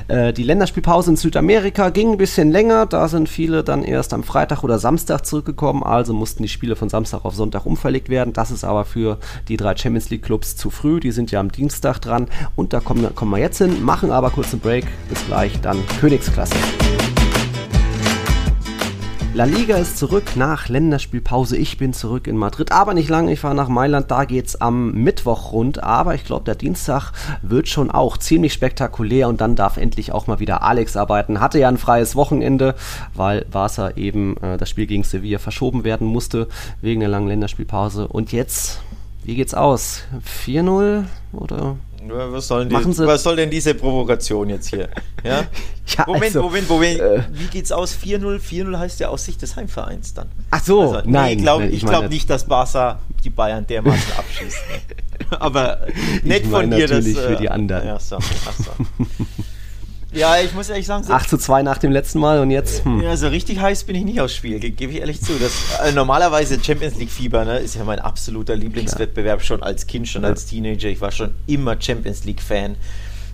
äh, die Länderspielpause in Südamerika ging ein bisschen länger. Da sind viele dann erst am Freitag oder Samstag zurückgekommen, also mussten die Spiele von Samstag auf Sonntag umverlegt werden. Das ist aber für die drei Champions League Clubs zu früh. Die sind ja am Dienstag dran und da kommen, kommen wir jetzt hin, machen aber kurz einen Break. Bis gleich, dann Königsklasse. La Liga ist zurück nach Länderspielpause. Ich bin zurück in Madrid, aber nicht lange. Ich fahre nach Mailand. Da geht es am Mittwoch rund. Aber ich glaube, der Dienstag wird schon auch ziemlich spektakulär und dann darf endlich auch mal wieder Alex arbeiten. Hatte ja ein freies Wochenende, weil Barca eben äh, das Spiel gegen Sevilla verschoben werden musste wegen der langen Länderspielpause. Und jetzt, wie geht's aus? 4-0 oder was, sollen die, was soll denn diese Provokation jetzt hier? (laughs) Ja? ja Moment, also, Moment, Moment. Äh, Wie geht's aus? 4-0? 4-0 heißt ja aus Sicht des Heimvereins dann. Ach so, also, nein. ich glaube glaub nicht, dass Barca die Bayern dermaßen abschießt. (laughs) Aber nett von dir, dass... Natürlich für die äh, anderen. Ja, so, ach so. (laughs) Ja, ich muss ehrlich sagen. So 8 zu 2 nach dem letzten Mal und jetzt. Hm. Ja, so richtig heiß bin ich nicht aufs Spiel, gebe ich ehrlich zu. Das, also normalerweise Champions League Fieber ne, ist ja mein absoluter Lieblingswettbewerb ja. schon als Kind, schon ja. als Teenager. Ich war schon immer Champions League Fan.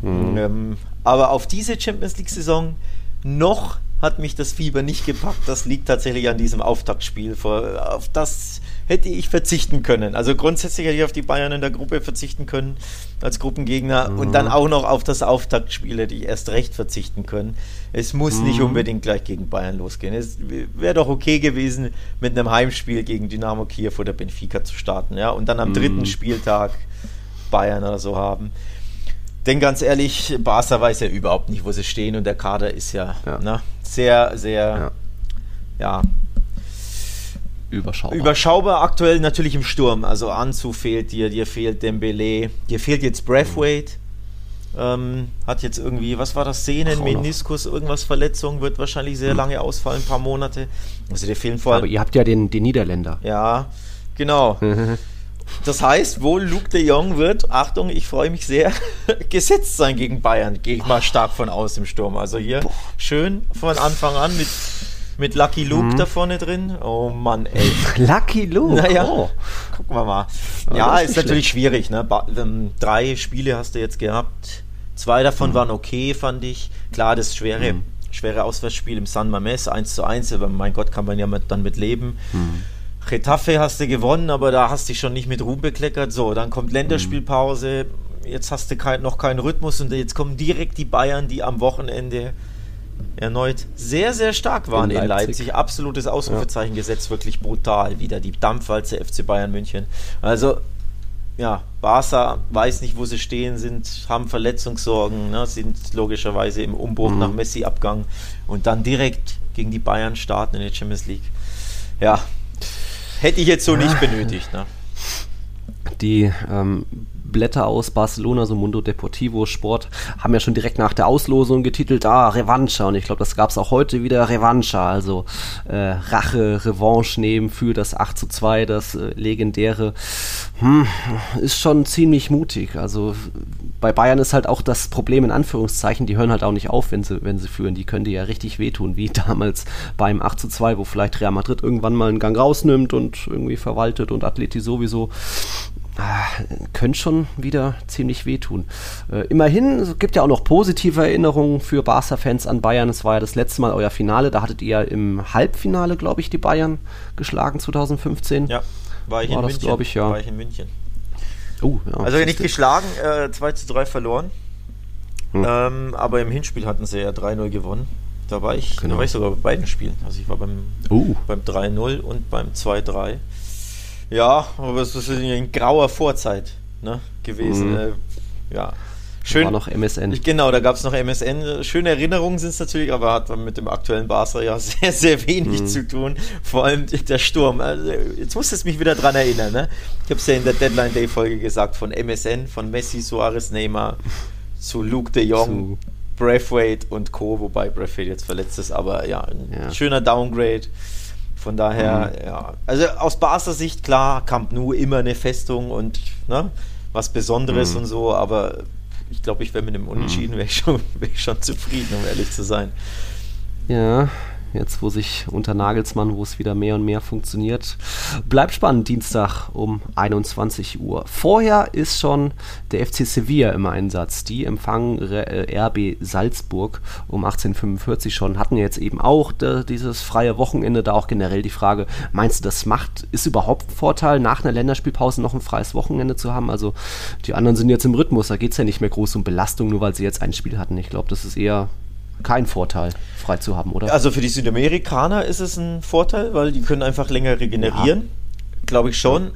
Mhm. Ähm, aber auf diese Champions League Saison noch hat mich das Fieber nicht gepackt. Das liegt tatsächlich an diesem Auftaktspiel. Auf das hätte ich verzichten können. Also grundsätzlich hätte ich auf die Bayern in der Gruppe verzichten können als Gruppengegner mhm. und dann auch noch auf das Auftaktspiel hätte ich erst recht verzichten können. Es muss mhm. nicht unbedingt gleich gegen Bayern losgehen. Es wäre doch okay gewesen, mit einem Heimspiel gegen Dynamo Kiew oder Benfica zu starten, ja, und dann am mhm. dritten Spieltag Bayern oder so haben. Denn ganz ehrlich, Barca weiß ja überhaupt nicht, wo sie stehen und der Kader ist ja, ja. Ne, sehr, sehr, ja. ja überschaubar. Überschaubar aktuell natürlich im Sturm. Also Anzu fehlt dir, dir fehlt Dembele, dir fehlt jetzt Braithwaite. Ähm, hat jetzt irgendwie, was war das, Sehnen, Meniskus, irgendwas Verletzung, wird wahrscheinlich sehr hm. lange ausfallen, ein paar Monate. Also dir fehlen vor Aber ihr habt ja den, den Niederländer. Ja, genau. (laughs) Das heißt, wohl Luke de Jong wird, Achtung, ich freue mich sehr, (laughs) gesetzt sein gegen Bayern. Gehe ich mal stark von aus im Sturm. Also hier schön von Anfang an mit mit Lucky Luke mhm. da vorne drin. Oh Mann, ey. (laughs) Lucky Luke? Naja, oh. gucken wir mal. Ja, ist, ist natürlich schwierig. Ne? Ähm, drei Spiele hast du jetzt gehabt. Zwei davon mhm. waren okay, fand ich. Klar, das schwere, mhm. schwere Auswärtsspiel im San Mames 1 zu 1, aber mein Gott, kann man ja mit, dann mit leben. Mhm. Retafe hast du gewonnen, aber da hast du dich schon nicht mit Ruhm bekleckert. So, dann kommt Länderspielpause. Jetzt hast du kein, noch keinen Rhythmus und jetzt kommen direkt die Bayern, die am Wochenende erneut sehr, sehr stark waren in Leipzig. In Leipzig. Absolutes Ausrufezeichen ja. gesetzt, wirklich brutal. Wieder die Dampfwalze FC Bayern München. Also, ja, Barca weiß nicht, wo sie stehen, sind, haben Verletzungssorgen, ne, sind logischerweise im Umbruch mhm. nach Messi-Abgang und dann direkt gegen die Bayern starten in der Champions League. Ja, Hätte ich jetzt so nicht benötigt. Ne? Die ähm, Blätter aus Barcelona, so Mundo Deportivo Sport, haben ja schon direkt nach der Auslosung getitelt, ah, Revancha. Und ich glaube, das gab es auch heute wieder, Revancha. Also äh, Rache, Revanche nehmen für das 8 zu 2, das äh, legendäre. Hm, ist schon ziemlich mutig. Also bei Bayern ist halt auch das Problem in Anführungszeichen, die hören halt auch nicht auf, wenn sie, wenn sie führen. Die können dir ja richtig wehtun, wie (laughs) damals beim 8 zu 2, wo vielleicht Real Madrid irgendwann mal einen Gang rausnimmt und irgendwie verwaltet und Atleti sowieso. Ah, könnte schon wieder ziemlich wehtun. Äh, immerhin, es gibt ja auch noch positive Erinnerungen für Barca-Fans an Bayern. Es war ja das letzte Mal euer Finale, da hattet ihr im Halbfinale, glaube ich, die Bayern geschlagen 2015. Ja, war ich war in das, München. Ich, ja. War ich in München. Uh, ja, also nicht geschlagen, äh, 2 zu 3 verloren. Hm. Ähm, aber im Hinspiel hatten sie ja 3-0 gewonnen. Da war ich, genau. da war ich sogar bei beiden Spielen. Also ich war beim, uh. beim 3-0 und beim 2-3. Ja, aber es ist in grauer Vorzeit ne, gewesen. Mhm. Äh, ja. Schön. War noch MSN. Genau, da gab es noch MSN. Schöne Erinnerungen sind es natürlich, aber hat mit dem aktuellen Barca ja (laughs) sehr, sehr wenig mhm. zu tun. Vor allem der Sturm. Also, jetzt musst du mich wieder dran erinnern. Ne? Ich habe es ja in der Deadline Day Folge gesagt, von MSN, von Messi, Suarez, Neymar zu Luke de Jong, zu Braithwaite und Co., wobei Braithwaite jetzt verletzt ist, aber ja, ein ja. schöner Downgrade. Von daher, mhm. ja. Also aus Barca Sicht, klar, Camp Nou immer eine Festung und ne, was Besonderes mhm. und so, aber ich glaube, ich wäre mit dem Unentschieden wäre ich, schon, (laughs) wär ich schon zufrieden, um ehrlich zu sein. Ja, jetzt wo sich unter Nagelsmann, wo es wieder mehr und mehr funktioniert. Bleibt spannend, Dienstag um 21 Uhr. Vorher ist schon der FC Sevilla im Einsatz. Die empfangen RB äh, Salzburg um 1845 schon. Hatten jetzt eben auch dieses freie Wochenende, da auch generell die Frage, meinst du, das macht, ist überhaupt ein Vorteil, nach einer Länderspielpause noch ein freies Wochenende zu haben? Also die anderen sind jetzt im Rhythmus, da geht es ja nicht mehr groß um Belastung, nur weil sie jetzt ein Spiel hatten. Ich glaube, das ist eher kein Vorteil, frei zu haben, oder? Also für die Südamerikaner ist es ein Vorteil, weil die können einfach länger regenerieren. Ja. Glaube ich schon.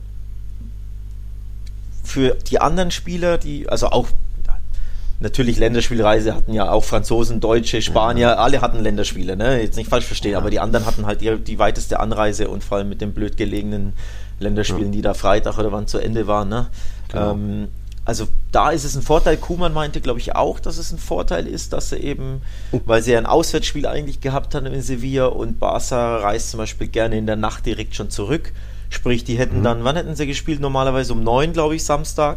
Für die anderen Spieler, die, also auch natürlich Länderspielreise hatten ja auch Franzosen, Deutsche, Spanier, ja. alle hatten Länderspiele, ne? Jetzt nicht falsch verstehen, ja. aber die anderen hatten halt die, die, weiteste Anreise und vor allem mit den blöd gelegenen Länderspielen, ja. die da Freitag oder wann zu Ende waren, ne? Genau. Ähm, also da ist es ein Vorteil. Kuhmann meinte, glaube ich, auch, dass es ein Vorteil ist, dass sie eben, weil sie ja ein Auswärtsspiel eigentlich gehabt haben in Sevilla und Barca reist zum Beispiel gerne in der Nacht direkt schon zurück. Sprich, die hätten mhm. dann, wann hätten sie gespielt? Normalerweise um 9, glaube ich, Samstag.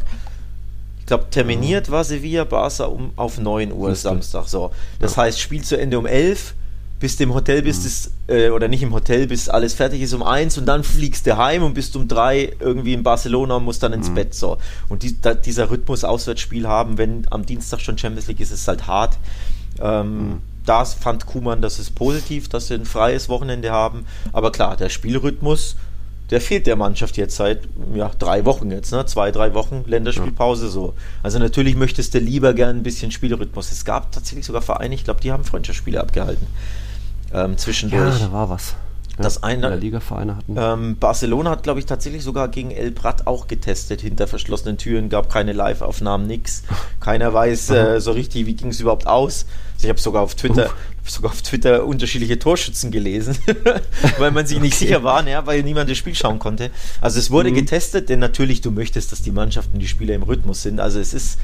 Ich glaube, terminiert mhm. war Sevilla Barca um, auf 9 Uhr. Samstag. So. Das ja. heißt, Spiel zu Ende um 11 bis du im Hotel bist, mhm. ist, äh, oder nicht im Hotel, bis alles fertig ist um eins und dann fliegst du heim und bist um drei irgendwie in Barcelona und musst dann ins mhm. Bett. So. Und die, da, dieser Rhythmus Auswärtsspiel haben, wenn am Dienstag schon Champions League ist, ist halt hart. Ähm, mhm. Das fand Kuman, das ist positiv, dass sie ein freies Wochenende haben. Aber klar, der Spielrhythmus, der fehlt der Mannschaft jetzt seit ja, drei Wochen jetzt, ne? zwei, drei Wochen Länderspielpause so. Also natürlich möchtest du lieber gern ein bisschen Spielrhythmus. Es gab tatsächlich sogar Vereine, ich glaube, die haben Freundschaftsspiele abgehalten ähm, zwischendurch. Ja, da war was. Ja, das eine, Ligavereine hatten. Ähm, Barcelona hat, glaube ich, tatsächlich sogar gegen El Prat auch getestet, hinter verschlossenen Türen, gab keine Live-Aufnahmen, nix. Keiner weiß äh, so richtig, wie ging es überhaupt aus. Also ich habe sogar auf Twitter, sogar auf Twitter unterschiedliche Torschützen gelesen, (laughs) weil man sich nicht okay. sicher war, ja, weil niemand das Spiel schauen konnte. Also es wurde mhm. getestet, denn natürlich du möchtest, dass die Mannschaften, die Spieler im Rhythmus sind. Also es ist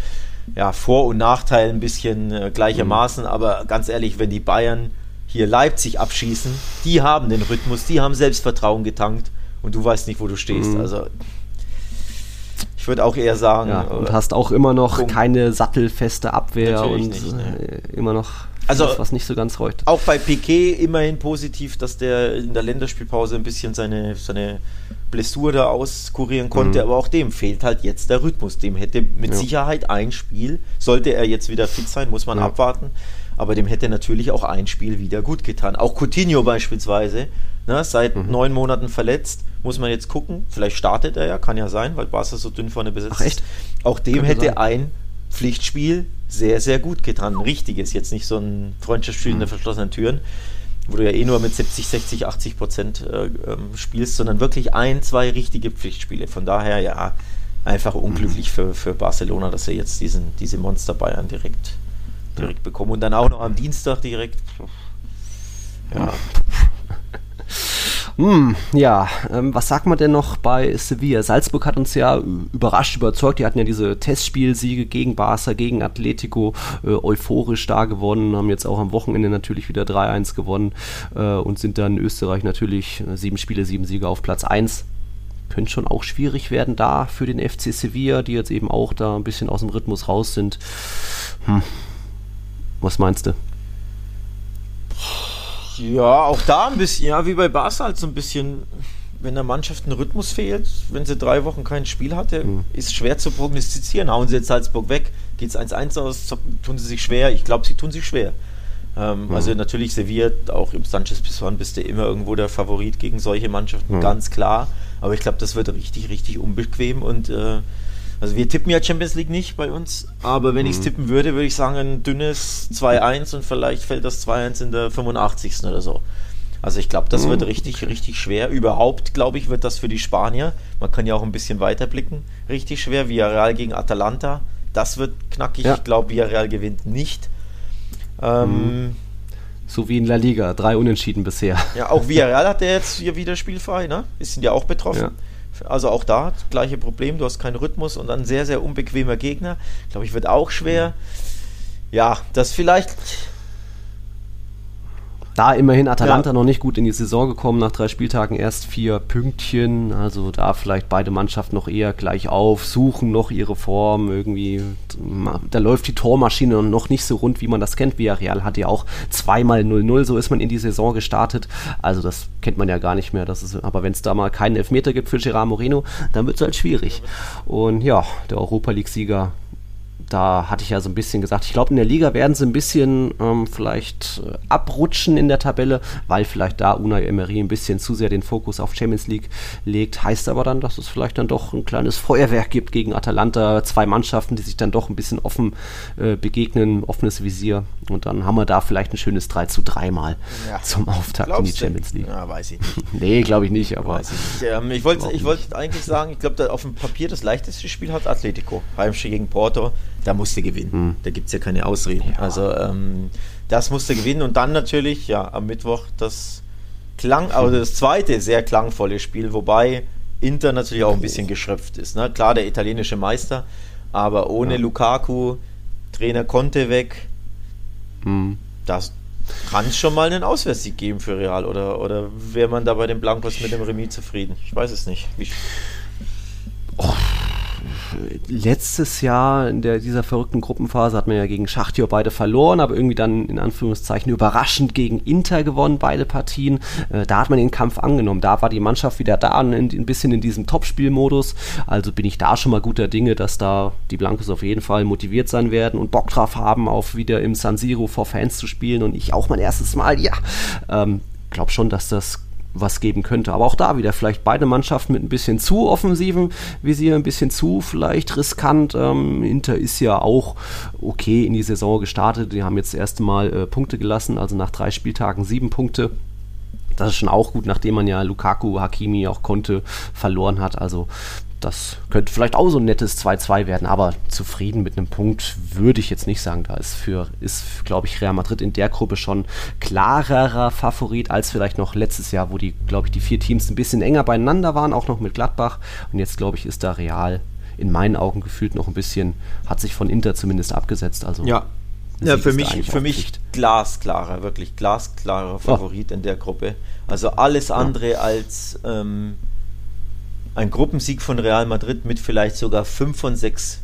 ja Vor- und Nachteil ein bisschen äh, gleichermaßen, mhm. aber ganz ehrlich, wenn die Bayern hier Leipzig abschießen, die haben den Rhythmus, die haben Selbstvertrauen getankt und du weißt nicht, wo du stehst. Mhm. Also ich würde auch eher sagen. Ja, und hast auch immer noch Punkt. keine sattelfeste Abwehr Natürlich und nicht, ne? Äh, immer noch Also das, was nicht so ganz leuchtet. Auch bei Piquet immerhin positiv, dass der in der Länderspielpause ein bisschen seine, seine Blessur da auskurieren konnte, Mhm. aber auch dem fehlt halt jetzt der Rhythmus. Dem hätte mit Ja. Sicherheit ein Spiel, sollte er jetzt wieder fit sein, muss man Ja. abwarten, aber dem hätte natürlich auch ein Spiel wieder gut getan. Auch Coutinho beispielsweise, ne, seit Mhm. neun Monaten verletzt, muss man jetzt gucken, vielleicht startet er ja, kann ja sein, weil Barca so dünn vorne besetzt Ach, ist. Auch dem Könnte hätte sein. ein Pflichtspiel sehr, sehr gut getan. Ein richtiges, jetzt nicht so ein Freundschaftsspiel Mhm. hinter verschlossenen Türen, wo du ja eh nur mit 70, 60, 80 Prozent äh, ähm, spielst, sondern wirklich ein, zwei richtige Pflichtspiele. Von daher ja, einfach unglücklich Mhm. für, für Barcelona, dass sie jetzt diesen, diese Monster Bayern direkt, direkt bekommen und dann auch noch am Dienstag direkt. Ja, (laughs) Hm, ja, ähm, was sagt man denn noch bei Sevilla? Salzburg hat uns ja überrascht, überzeugt. Die hatten ja diese Testspielsiege gegen Barca, gegen Atletico, äh, euphorisch da gewonnen, haben jetzt auch am Wochenende natürlich wieder 3-1 gewonnen äh, und sind dann in Österreich natürlich äh, sieben Spiele, sieben Siege auf Platz 1. Könnte schon auch schwierig werden da für den FC Sevilla, die jetzt eben auch da ein bisschen aus dem Rhythmus raus sind. Hm. Was meinst du? Ja, auch da ein bisschen, ja, wie bei Barca halt so ein bisschen, wenn der Mannschaft ein Rhythmus fehlt, wenn sie drei Wochen kein Spiel hatte, Mhm. ist schwer zu prognostizieren. Hauen sie jetzt Salzburg weg, geht es 1-1 aus, tun sie sich schwer. Ich glaube, sie tun sich schwer. Ähm, Mhm. Also natürlich Sevilla, auch im Sanchez Pizjuan bist du immer irgendwo der Favorit gegen solche Mannschaften, Mhm. ganz klar. Aber ich glaube, das wird richtig, richtig unbequem und äh, also wir tippen ja Champions League nicht bei uns, aber wenn ich es tippen würde, würde ich sagen ein dünnes 2-1 und vielleicht fällt das 2-1 in der 85. oder so. Also ich glaube, das wird richtig, richtig schwer. Überhaupt, glaube ich, wird das für die Spanier, man kann ja auch ein bisschen weiter blicken, richtig schwer. Villarreal gegen Atalanta, das wird knackig. Ja. Ich glaube, Villarreal gewinnt nicht. Ähm, So wie in La Liga, drei Unentschieden bisher. ja, auch Villarreal (laughs) hat ja jetzt hier wieder spielfrei, ne? Die sind ja auch betroffen. Also auch da das gleiche Problem, du hast keinen Rhythmus und ein sehr, sehr unbequemer Gegner. Glaube ich, wird auch schwer. Ja, das vielleicht. Da immerhin Atalanta Ja. noch nicht gut in die Saison gekommen, nach drei Spieltagen erst vier Pünktchen. Also da vielleicht beide Mannschaften noch eher gleich auf, suchen noch ihre Form irgendwie. Da läuft die Tormaschine noch nicht so rund, wie man das kennt. Villarreal hat ja auch zweimal 0-0, so ist man in die Saison gestartet. Also das kennt man ja gar nicht mehr. Das ist, aber wenn es da mal keinen Elfmeter gibt für Gerard Moreno, dann wird es halt schwierig. Und ja, der Europa League-Sieger da hatte ich ja so ein bisschen gesagt, ich glaube, in der Liga werden sie ein bisschen ähm, vielleicht äh, abrutschen in der Tabelle, weil vielleicht da Unai Emery ein bisschen zu sehr den Fokus auf Champions League legt. Heißt aber dann, dass es vielleicht dann doch ein kleines Feuerwerk gibt gegen Atalanta. Zwei Mannschaften, die sich dann doch ein bisschen offen äh, begegnen, offenes Visier. Und dann haben wir da vielleicht ein schönes 3 zu 3 mal Ja. zum Auftakt in die Glaubst? Champions League. Ja, weiß ich nicht. (laughs) Nee, glaube ich nicht, aber ich. Ähm, ich wollte wollte eigentlich sagen, ich glaube, auf dem Papier das leichteste Spiel hat Atletico. Heimspiel gegen Porto, da musste gewinnen. Hm. Da gibt es ja keine Ausreden. Also ähm, das musste gewinnen und dann natürlich, ja, am Mittwoch das Klang, also (laughs) das zweite sehr klangvolle Spiel, wobei Inter natürlich auch ein bisschen geschröpft ist. Ne? Klar, der italienische Meister, aber ohne Ja. Lukaku, Trainer Conte weg, hm. das kann es schon mal einen Auswärtssieg geben für Real oder, oder wäre man da bei den Blancos mit dem Remis zufrieden? Ich weiß es nicht. Wie, letztes Jahr in der, dieser verrückten Gruppenphase hat man ja gegen Schachtjor beide verloren, aber irgendwie dann in Anführungszeichen überraschend gegen Inter gewonnen, beide Partien. Äh, da hat man den Kampf angenommen. Da war die Mannschaft wieder da, ein, ein bisschen in diesem Topspielmodus. Also bin ich da schon mal guter Dinge, dass da die Blancos auf jeden Fall motiviert sein werden und Bock drauf haben, auf wieder im San Siro vor Fans zu spielen und ich auch mein erstes Mal, ja. Ähm, glaub schon, dass das was geben könnte. Aber auch da wieder vielleicht beide Mannschaften mit ein bisschen zu offensiven Visier, ein bisschen zu vielleicht riskant. Ähm, Inter ist ja auch okay in die Saison gestartet. Die haben jetzt das erste Mal äh, Punkte gelassen, also nach drei Spieltagen sieben Punkte. Das ist schon auch gut, nachdem man ja Lukaku, Hakimi auch konnte, verloren hat. Also das könnte vielleicht auch so ein nettes 2-2 werden, aber zufrieden mit einem Punkt würde ich jetzt nicht sagen. Da ist für, ist, glaube ich, Real Madrid in der Gruppe schon klarerer Favorit als vielleicht noch letztes Jahr, wo die, glaube ich, die vier Teams ein bisschen enger beieinander waren, auch noch mit Gladbach. Und jetzt, glaube ich, ist da Real in meinen Augen gefühlt noch ein bisschen, hat sich von Inter zumindest abgesetzt. Also ja, ja für mich, für mich glasklarer, wirklich glasklarer Favorit in der Gruppe. Also alles andere als ähm, ein Gruppensieg von Real Madrid mit vielleicht sogar 5 von 6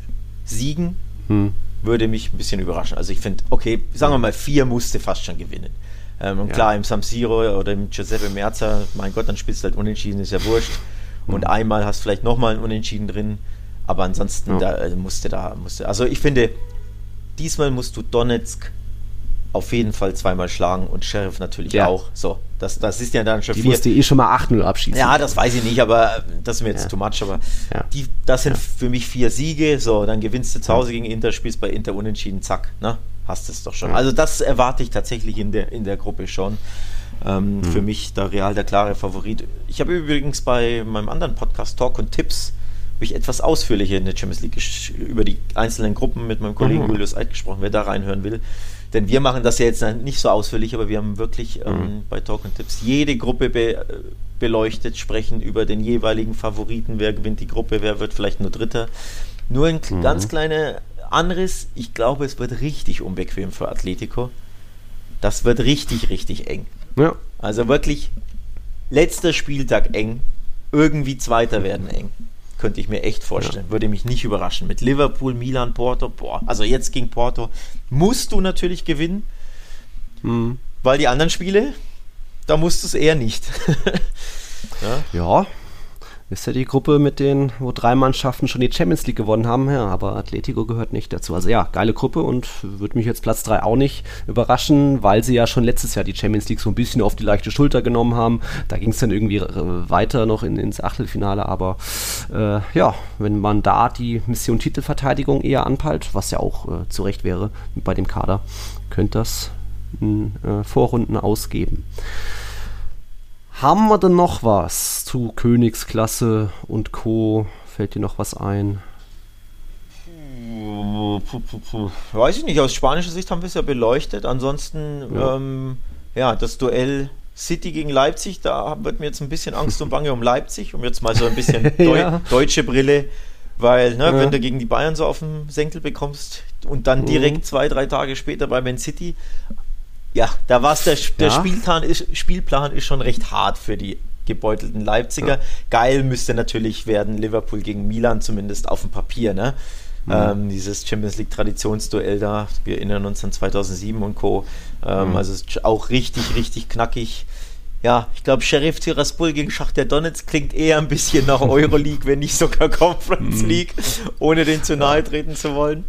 Siegen Hm. würde mich ein bisschen überraschen. Also ich finde, okay, sagen wir mal, vier musste fast schon gewinnen. Ähm, und Ja. klar, im San Siro oder im Giuseppe Merza, mein Gott, dann spielst du halt unentschieden, ist ja wurscht. Und Mhm. einmal hast vielleicht nochmal ein Unentschieden drin. Aber ansonsten, Ja. da äh, musste da, musste. Also ich finde, diesmal musst du Donetsk auf jeden Fall zweimal schlagen und Sheriff natürlich Ja. auch. So, das, das ist ja dann schon Die vier. musste eh schon mal 8-0 abschießen. Ja, das weiß ich nicht, aber das ist mir jetzt Ja. too much. Aber Ja. die, das sind für mich vier Siege. So, dann gewinnst du zu Hause gegen Inter, spielst bei Inter unentschieden, zack, ne? Hast es doch schon. Also das erwarte ich tatsächlich in der, in der Gruppe schon. Ähm, Für mich der Real der klare Favorit. Ich habe übrigens bei meinem anderen Podcast Talk und Tipps habe ich etwas ausführlicher in der Champions League über die einzelnen Gruppen mit meinem Kollegen Mhm. Julius Eid gesprochen, wer da reinhören will. Denn wir machen das ja jetzt nicht so ausführlich, aber wir haben wirklich ähm, Mhm. bei Talk und Tipps jede Gruppe be äh, beleuchtet, sprechen über den jeweiligen Favoriten, wer gewinnt die Gruppe, wer wird vielleicht nur Dritter. Nur ein Mhm. ganz kleiner Anriss, ich glaube, es wird richtig unbequem für Atletico. Das wird richtig, richtig eng. Ja. Also wirklich letzter Spieltag eng, irgendwie Zweiter werden eng. Könnte ich mir echt vorstellen. Würde mich nicht überraschen. Mit Liverpool, Milan, Porto, boah, also jetzt gegen Porto musst du natürlich gewinnen, Mhm. weil die anderen Spiele, da musst du es eher nicht. (laughs) ja. Ja, ist ja die Gruppe mit den, wo drei Mannschaften schon die Champions League gewonnen haben, ja, aber Atletico gehört nicht dazu. Also ja, geile Gruppe und würde mich jetzt Platz 3 auch nicht überraschen, weil sie ja schon letztes Jahr die Champions League so ein bisschen auf die leichte Schulter genommen haben. Da ging es dann irgendwie äh, weiter noch in, ins Achtelfinale, aber äh, ja, wenn man da die Mission Titelverteidigung eher anpeilt, was ja auch äh, zu Recht wäre bei dem Kader, könnte das in äh, Vorrunden ausgeben. Haben wir denn noch was zu Königsklasse und Co? Fällt dir noch was ein? Puh, puh, puh. Weiß ich nicht, aus spanischer Sicht haben wir es ja beleuchtet. Ansonsten, Ja. Ähm, ja, das Duell City gegen Leipzig, da wird mir jetzt ein bisschen Angst und Bange um Leipzig, um jetzt mal so ein bisschen (laughs) Deu Ja. deutsche Brille, weil, ne, Ja. wenn du gegen die Bayern so auf den Senkel bekommst und dann Mhm. direkt zwei, drei Tage später bei Man City, ja, da war es der, der Ja. Spielplan, ist, Spielplan ist schon recht hart für die gebeutelten Leipziger. Ja. Geil müsste natürlich werden Liverpool gegen Milan, zumindest auf dem Papier, ne? Mhm. Ähm, dieses Champions League Traditionsduell da, wir erinnern uns an 2007 und Co. Ähm, Mhm. Also auch richtig, richtig knackig. Ja, ich glaube, Sheriff Tiraspol gegen Schachter Donetsk klingt eher ein bisschen nach (laughs) Euroleague, wenn nicht sogar Conference Mhm. League, ohne den zu nahe treten zu wollen.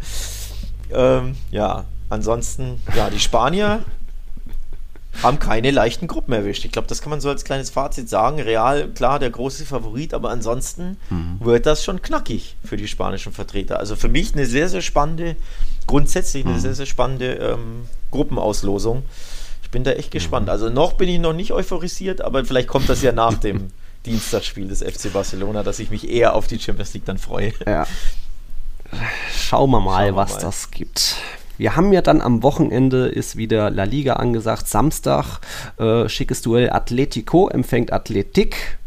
Ähm, ja, ansonsten, ja, die Spanier haben keine leichten Gruppen erwischt. Ich glaube, das kann man so als kleines Fazit sagen. Real, klar, der große Favorit, aber ansonsten wird das schon knackig für die spanischen Vertreter. Also für mich eine sehr, sehr spannende, grundsätzlich eine sehr, sehr spannende ähm, Gruppenauslosung. Ich bin da echt gespannt. Also noch bin ich noch nicht euphorisiert, aber vielleicht kommt das ja nach dem (laughs) Dienstagsspiel des FC Barcelona, dass ich mich eher auf die Champions League dann freue. Ja. Schauen wir mal, Schauen wir was mal. das gibt. Wir haben ja dann am Wochenende ist wieder La Liga angesagt. Samstag äh, schickes Duell Atletico empfängt Athletik.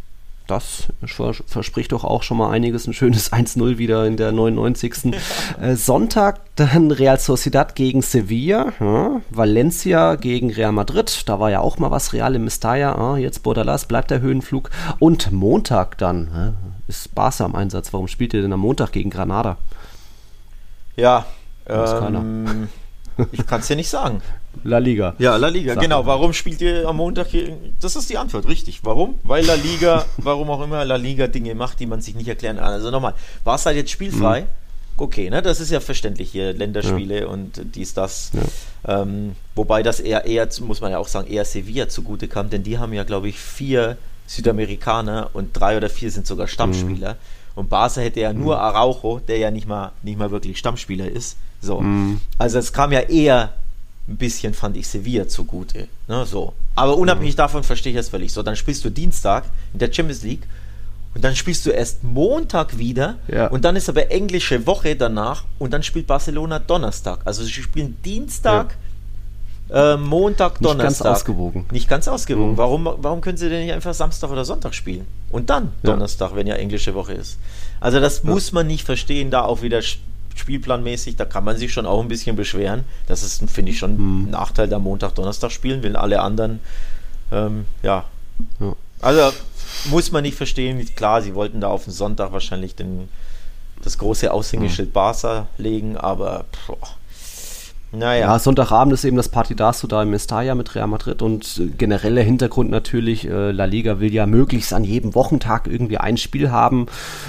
Das vers verspricht doch auch schon mal einiges. Ein schönes (laughs) 1-0 wieder in der 99. äh, Sonntag dann Real Sociedad gegen Sevilla. Ja. Valencia gegen Real Madrid. Da war ja auch mal was Real im Mestalla. Ah, jetzt Bordalas bleibt der Höhenflug. Und Montag dann hä, ist Barca am Einsatz. Warum spielt ihr denn am Montag gegen Granada? Ja, Weiß keiner. ähm, (laughs) ich kann es dir nicht sagen. La Liga. Ja, La Liga, Sag genau. Warum spielt ihr am Montag hier? Das ist die Antwort, richtig. Warum? Weil La Liga, (laughs) warum auch immer La Liga Dinge macht, die man sich nicht erklären kann. Also nochmal, war es halt jetzt spielfrei? Okay, ne, das ist ja verständlich hier, Länderspiele und dies, das. Ähm, wobei das eher, eher, muss man ja auch sagen, eher Sevilla zugute kam, denn die haben ja, glaube ich, vier Südamerikaner und drei oder vier sind sogar Stammspieler. Und Barca hätte ja nur Araujo, der ja nicht mal, nicht mal wirklich Stammspieler ist. So. Also es kam ja eher ein bisschen, fand ich, Sevilla zugute. Ne, so. Aber unabhängig davon verstehe ich das völlig. So, dann spielst du Dienstag in der Champions League und dann spielst du erst Montag wieder Ja. und dann ist aber englische Woche danach und dann spielt Barcelona Donnerstag. Also sie spielen Dienstag, äh, Montag, Nicht ganz Donnerstag. ausgewogen. Nicht ganz ausgewogen. Mhm. Warum, warum können sie denn nicht einfach Samstag oder Sonntag spielen? Und dann Ja. Donnerstag, wenn ja englische Woche ist. Also das muss man nicht verstehen, da auch wieder spielplanmäßig, da kann man sich schon auch ein bisschen beschweren. Das ist, finde ich, schon Mhm. ein Nachteil, da Montag, Donnerstag spielen, wenn alle anderen, ähm, ja. Ja. Also muss man nicht verstehen. Klar, sie wollten da auf den Sonntag wahrscheinlich den, das große Aushängeschild Barca legen, aber boah, Naja. Ja, Sonntagabend ist eben das Partidazo da im Mestalla mit Real Madrid und äh, genereller Hintergrund natürlich, äh, La Liga will ja möglichst an jedem Wochentag irgendwie ein Spiel haben.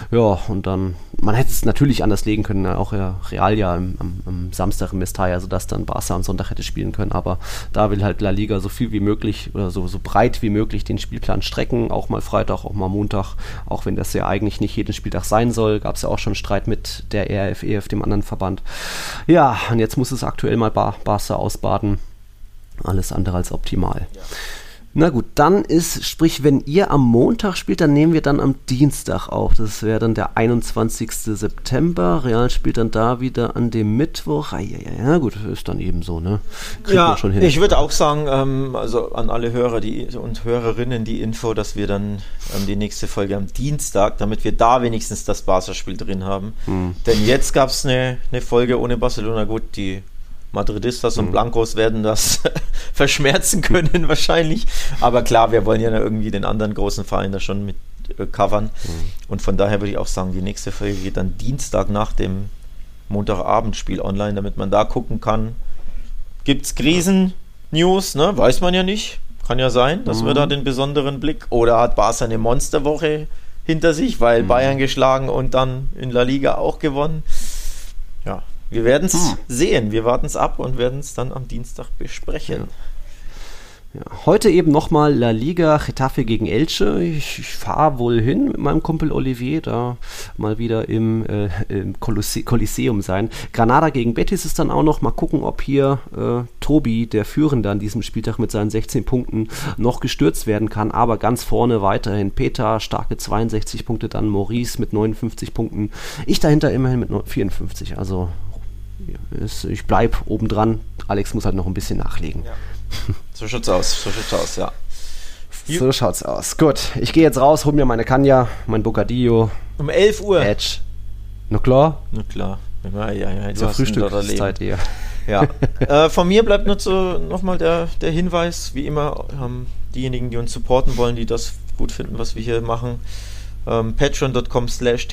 Ja, und dann, man hätte es natürlich anders legen können, auch ja, Real ja am, am, am Samstag im Mestalla, sodass dann Barca am Sonntag hätte spielen können. Aber da will halt La Liga so viel wie möglich oder so, so breit wie möglich den Spielplan strecken, auch mal Freitag, auch mal Montag, auch wenn das ja eigentlich nicht jeden Spieltag sein soll. Gab es ja auch schon Streit mit der RFEF, dem anderen Verband. Ja, und jetzt muss es aktuell mal Bar Barca ausbaden. Alles andere als optimal. Ja. Na gut, dann ist, sprich, wenn ihr am Montag spielt, dann nehmen wir dann am Dienstag auf. Das wäre dann der 21. September. Real spielt dann da wieder an dem Mittwoch. Ah, ja, ja, ja, gut, ist dann eben so, ne? Kriegt ja, schon hin. ich würde auch sagen, ähm, also an alle Hörer die, und Hörerinnen die Info, dass wir dann ähm, die nächste Folge am Dienstag, damit wir da wenigstens das Barca-Spiel drin haben. Hm. Denn jetzt gab es eine, eine Folge ohne Barcelona. Gut, die Madridistas und mhm. Blancos werden das (laughs) verschmerzen können wahrscheinlich. Aber klar, wir wollen ja irgendwie den anderen großen Verein da schon mit äh, covern. Mhm. Und von daher würde ich auch sagen, die nächste Folge geht dann Dienstag nach dem Montagabendspiel online, damit man da gucken kann. Gibt es Krisen-News? Ne? Weiß man ja nicht. Kann ja sein, dass mhm. wir da den besonderen Blick. Oder hat Barca eine Monsterwoche hinter sich, weil mhm. Bayern geschlagen und dann in La Liga auch gewonnen. Wir werden es hm. sehen. Wir warten es ab und werden es dann am Dienstag besprechen. Ja. Ja, heute eben nochmal La Liga Getafe gegen Elche. Ich, ich fahre wohl hin mit meinem Kumpel Olivier, da mal wieder im, äh, im Kolosseum sein. Granada gegen Betis ist dann auch noch. Mal gucken, ob hier äh, Tobi, der Führende an diesem Spieltag mit seinen 16 Punkten, noch gestürzt werden kann. Aber ganz vorne weiterhin Peter, starke 62 Punkte, dann Maurice mit 59 Punkten. Ich dahinter immerhin mit 54. Also ich bleibe obendran. Alex muss halt noch ein bisschen nachlegen. Ja. (laughs) So schaut's aus, so schaut's aus, ja. So schaut's aus. Gut, ich gehe jetzt raus, hol mir meine Kanya, mein Bocadillo. Um 11 Uhr. Edge. Na klar. Na klar. Ja, ja, ja, Zur Frühstückszeit eher. Ja. (laughs) äh, von mir bleibt nur so nochmal der, der Hinweis, wie immer, ähm, diejenigen, die uns supporten wollen, die das gut finden, was wir hier machen, ähm, Patreon.com slash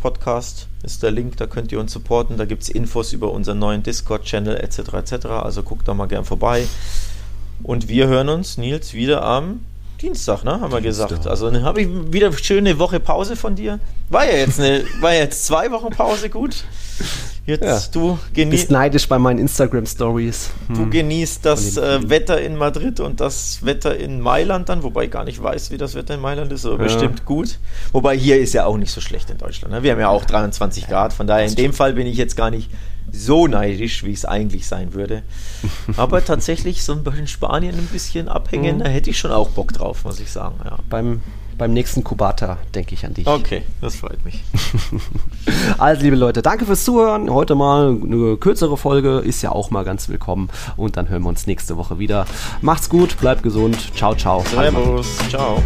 Podcast ist der Link, da könnt ihr uns supporten. Da gibt es Infos über unseren neuen Discord-Channel etc. etc. Also guckt da mal gern vorbei. Und wir hören uns, Nils, wieder am Dienstag, ne? Haben wir Dienstag. gesagt. Also dann habe ich wieder schöne Woche Pause von dir. War ja jetzt eine, war ja jetzt zwei Wochen Pause gut. Jetzt ja. du genießt. neidisch bei meinen Instagram Stories. Hm. Du genießt das äh, Wetter in Madrid und das Wetter in Mailand dann, wobei ich gar nicht weiß, wie das Wetter in Mailand ist, aber ja. bestimmt gut. Wobei hier ist ja auch nicht so schlecht in Deutschland. Ne? Wir haben ja auch 23 Grad, von daher in dem Fall bin ich jetzt gar nicht so neidisch, wie es eigentlich sein würde. (laughs) Aber tatsächlich so ein bisschen Spanien ein bisschen abhängen, mhm. da hätte ich schon auch Bock drauf, muss ich sagen. Ja. Beim, beim nächsten Kubata denke ich an dich. Okay, das freut mich. (laughs) also, liebe Leute, danke fürs Zuhören. Heute mal eine kürzere Folge, ist ja auch mal ganz willkommen. Und dann hören wir uns nächste Woche wieder. Macht's gut, bleibt gesund. Ciao, ciao. Servus, ciao.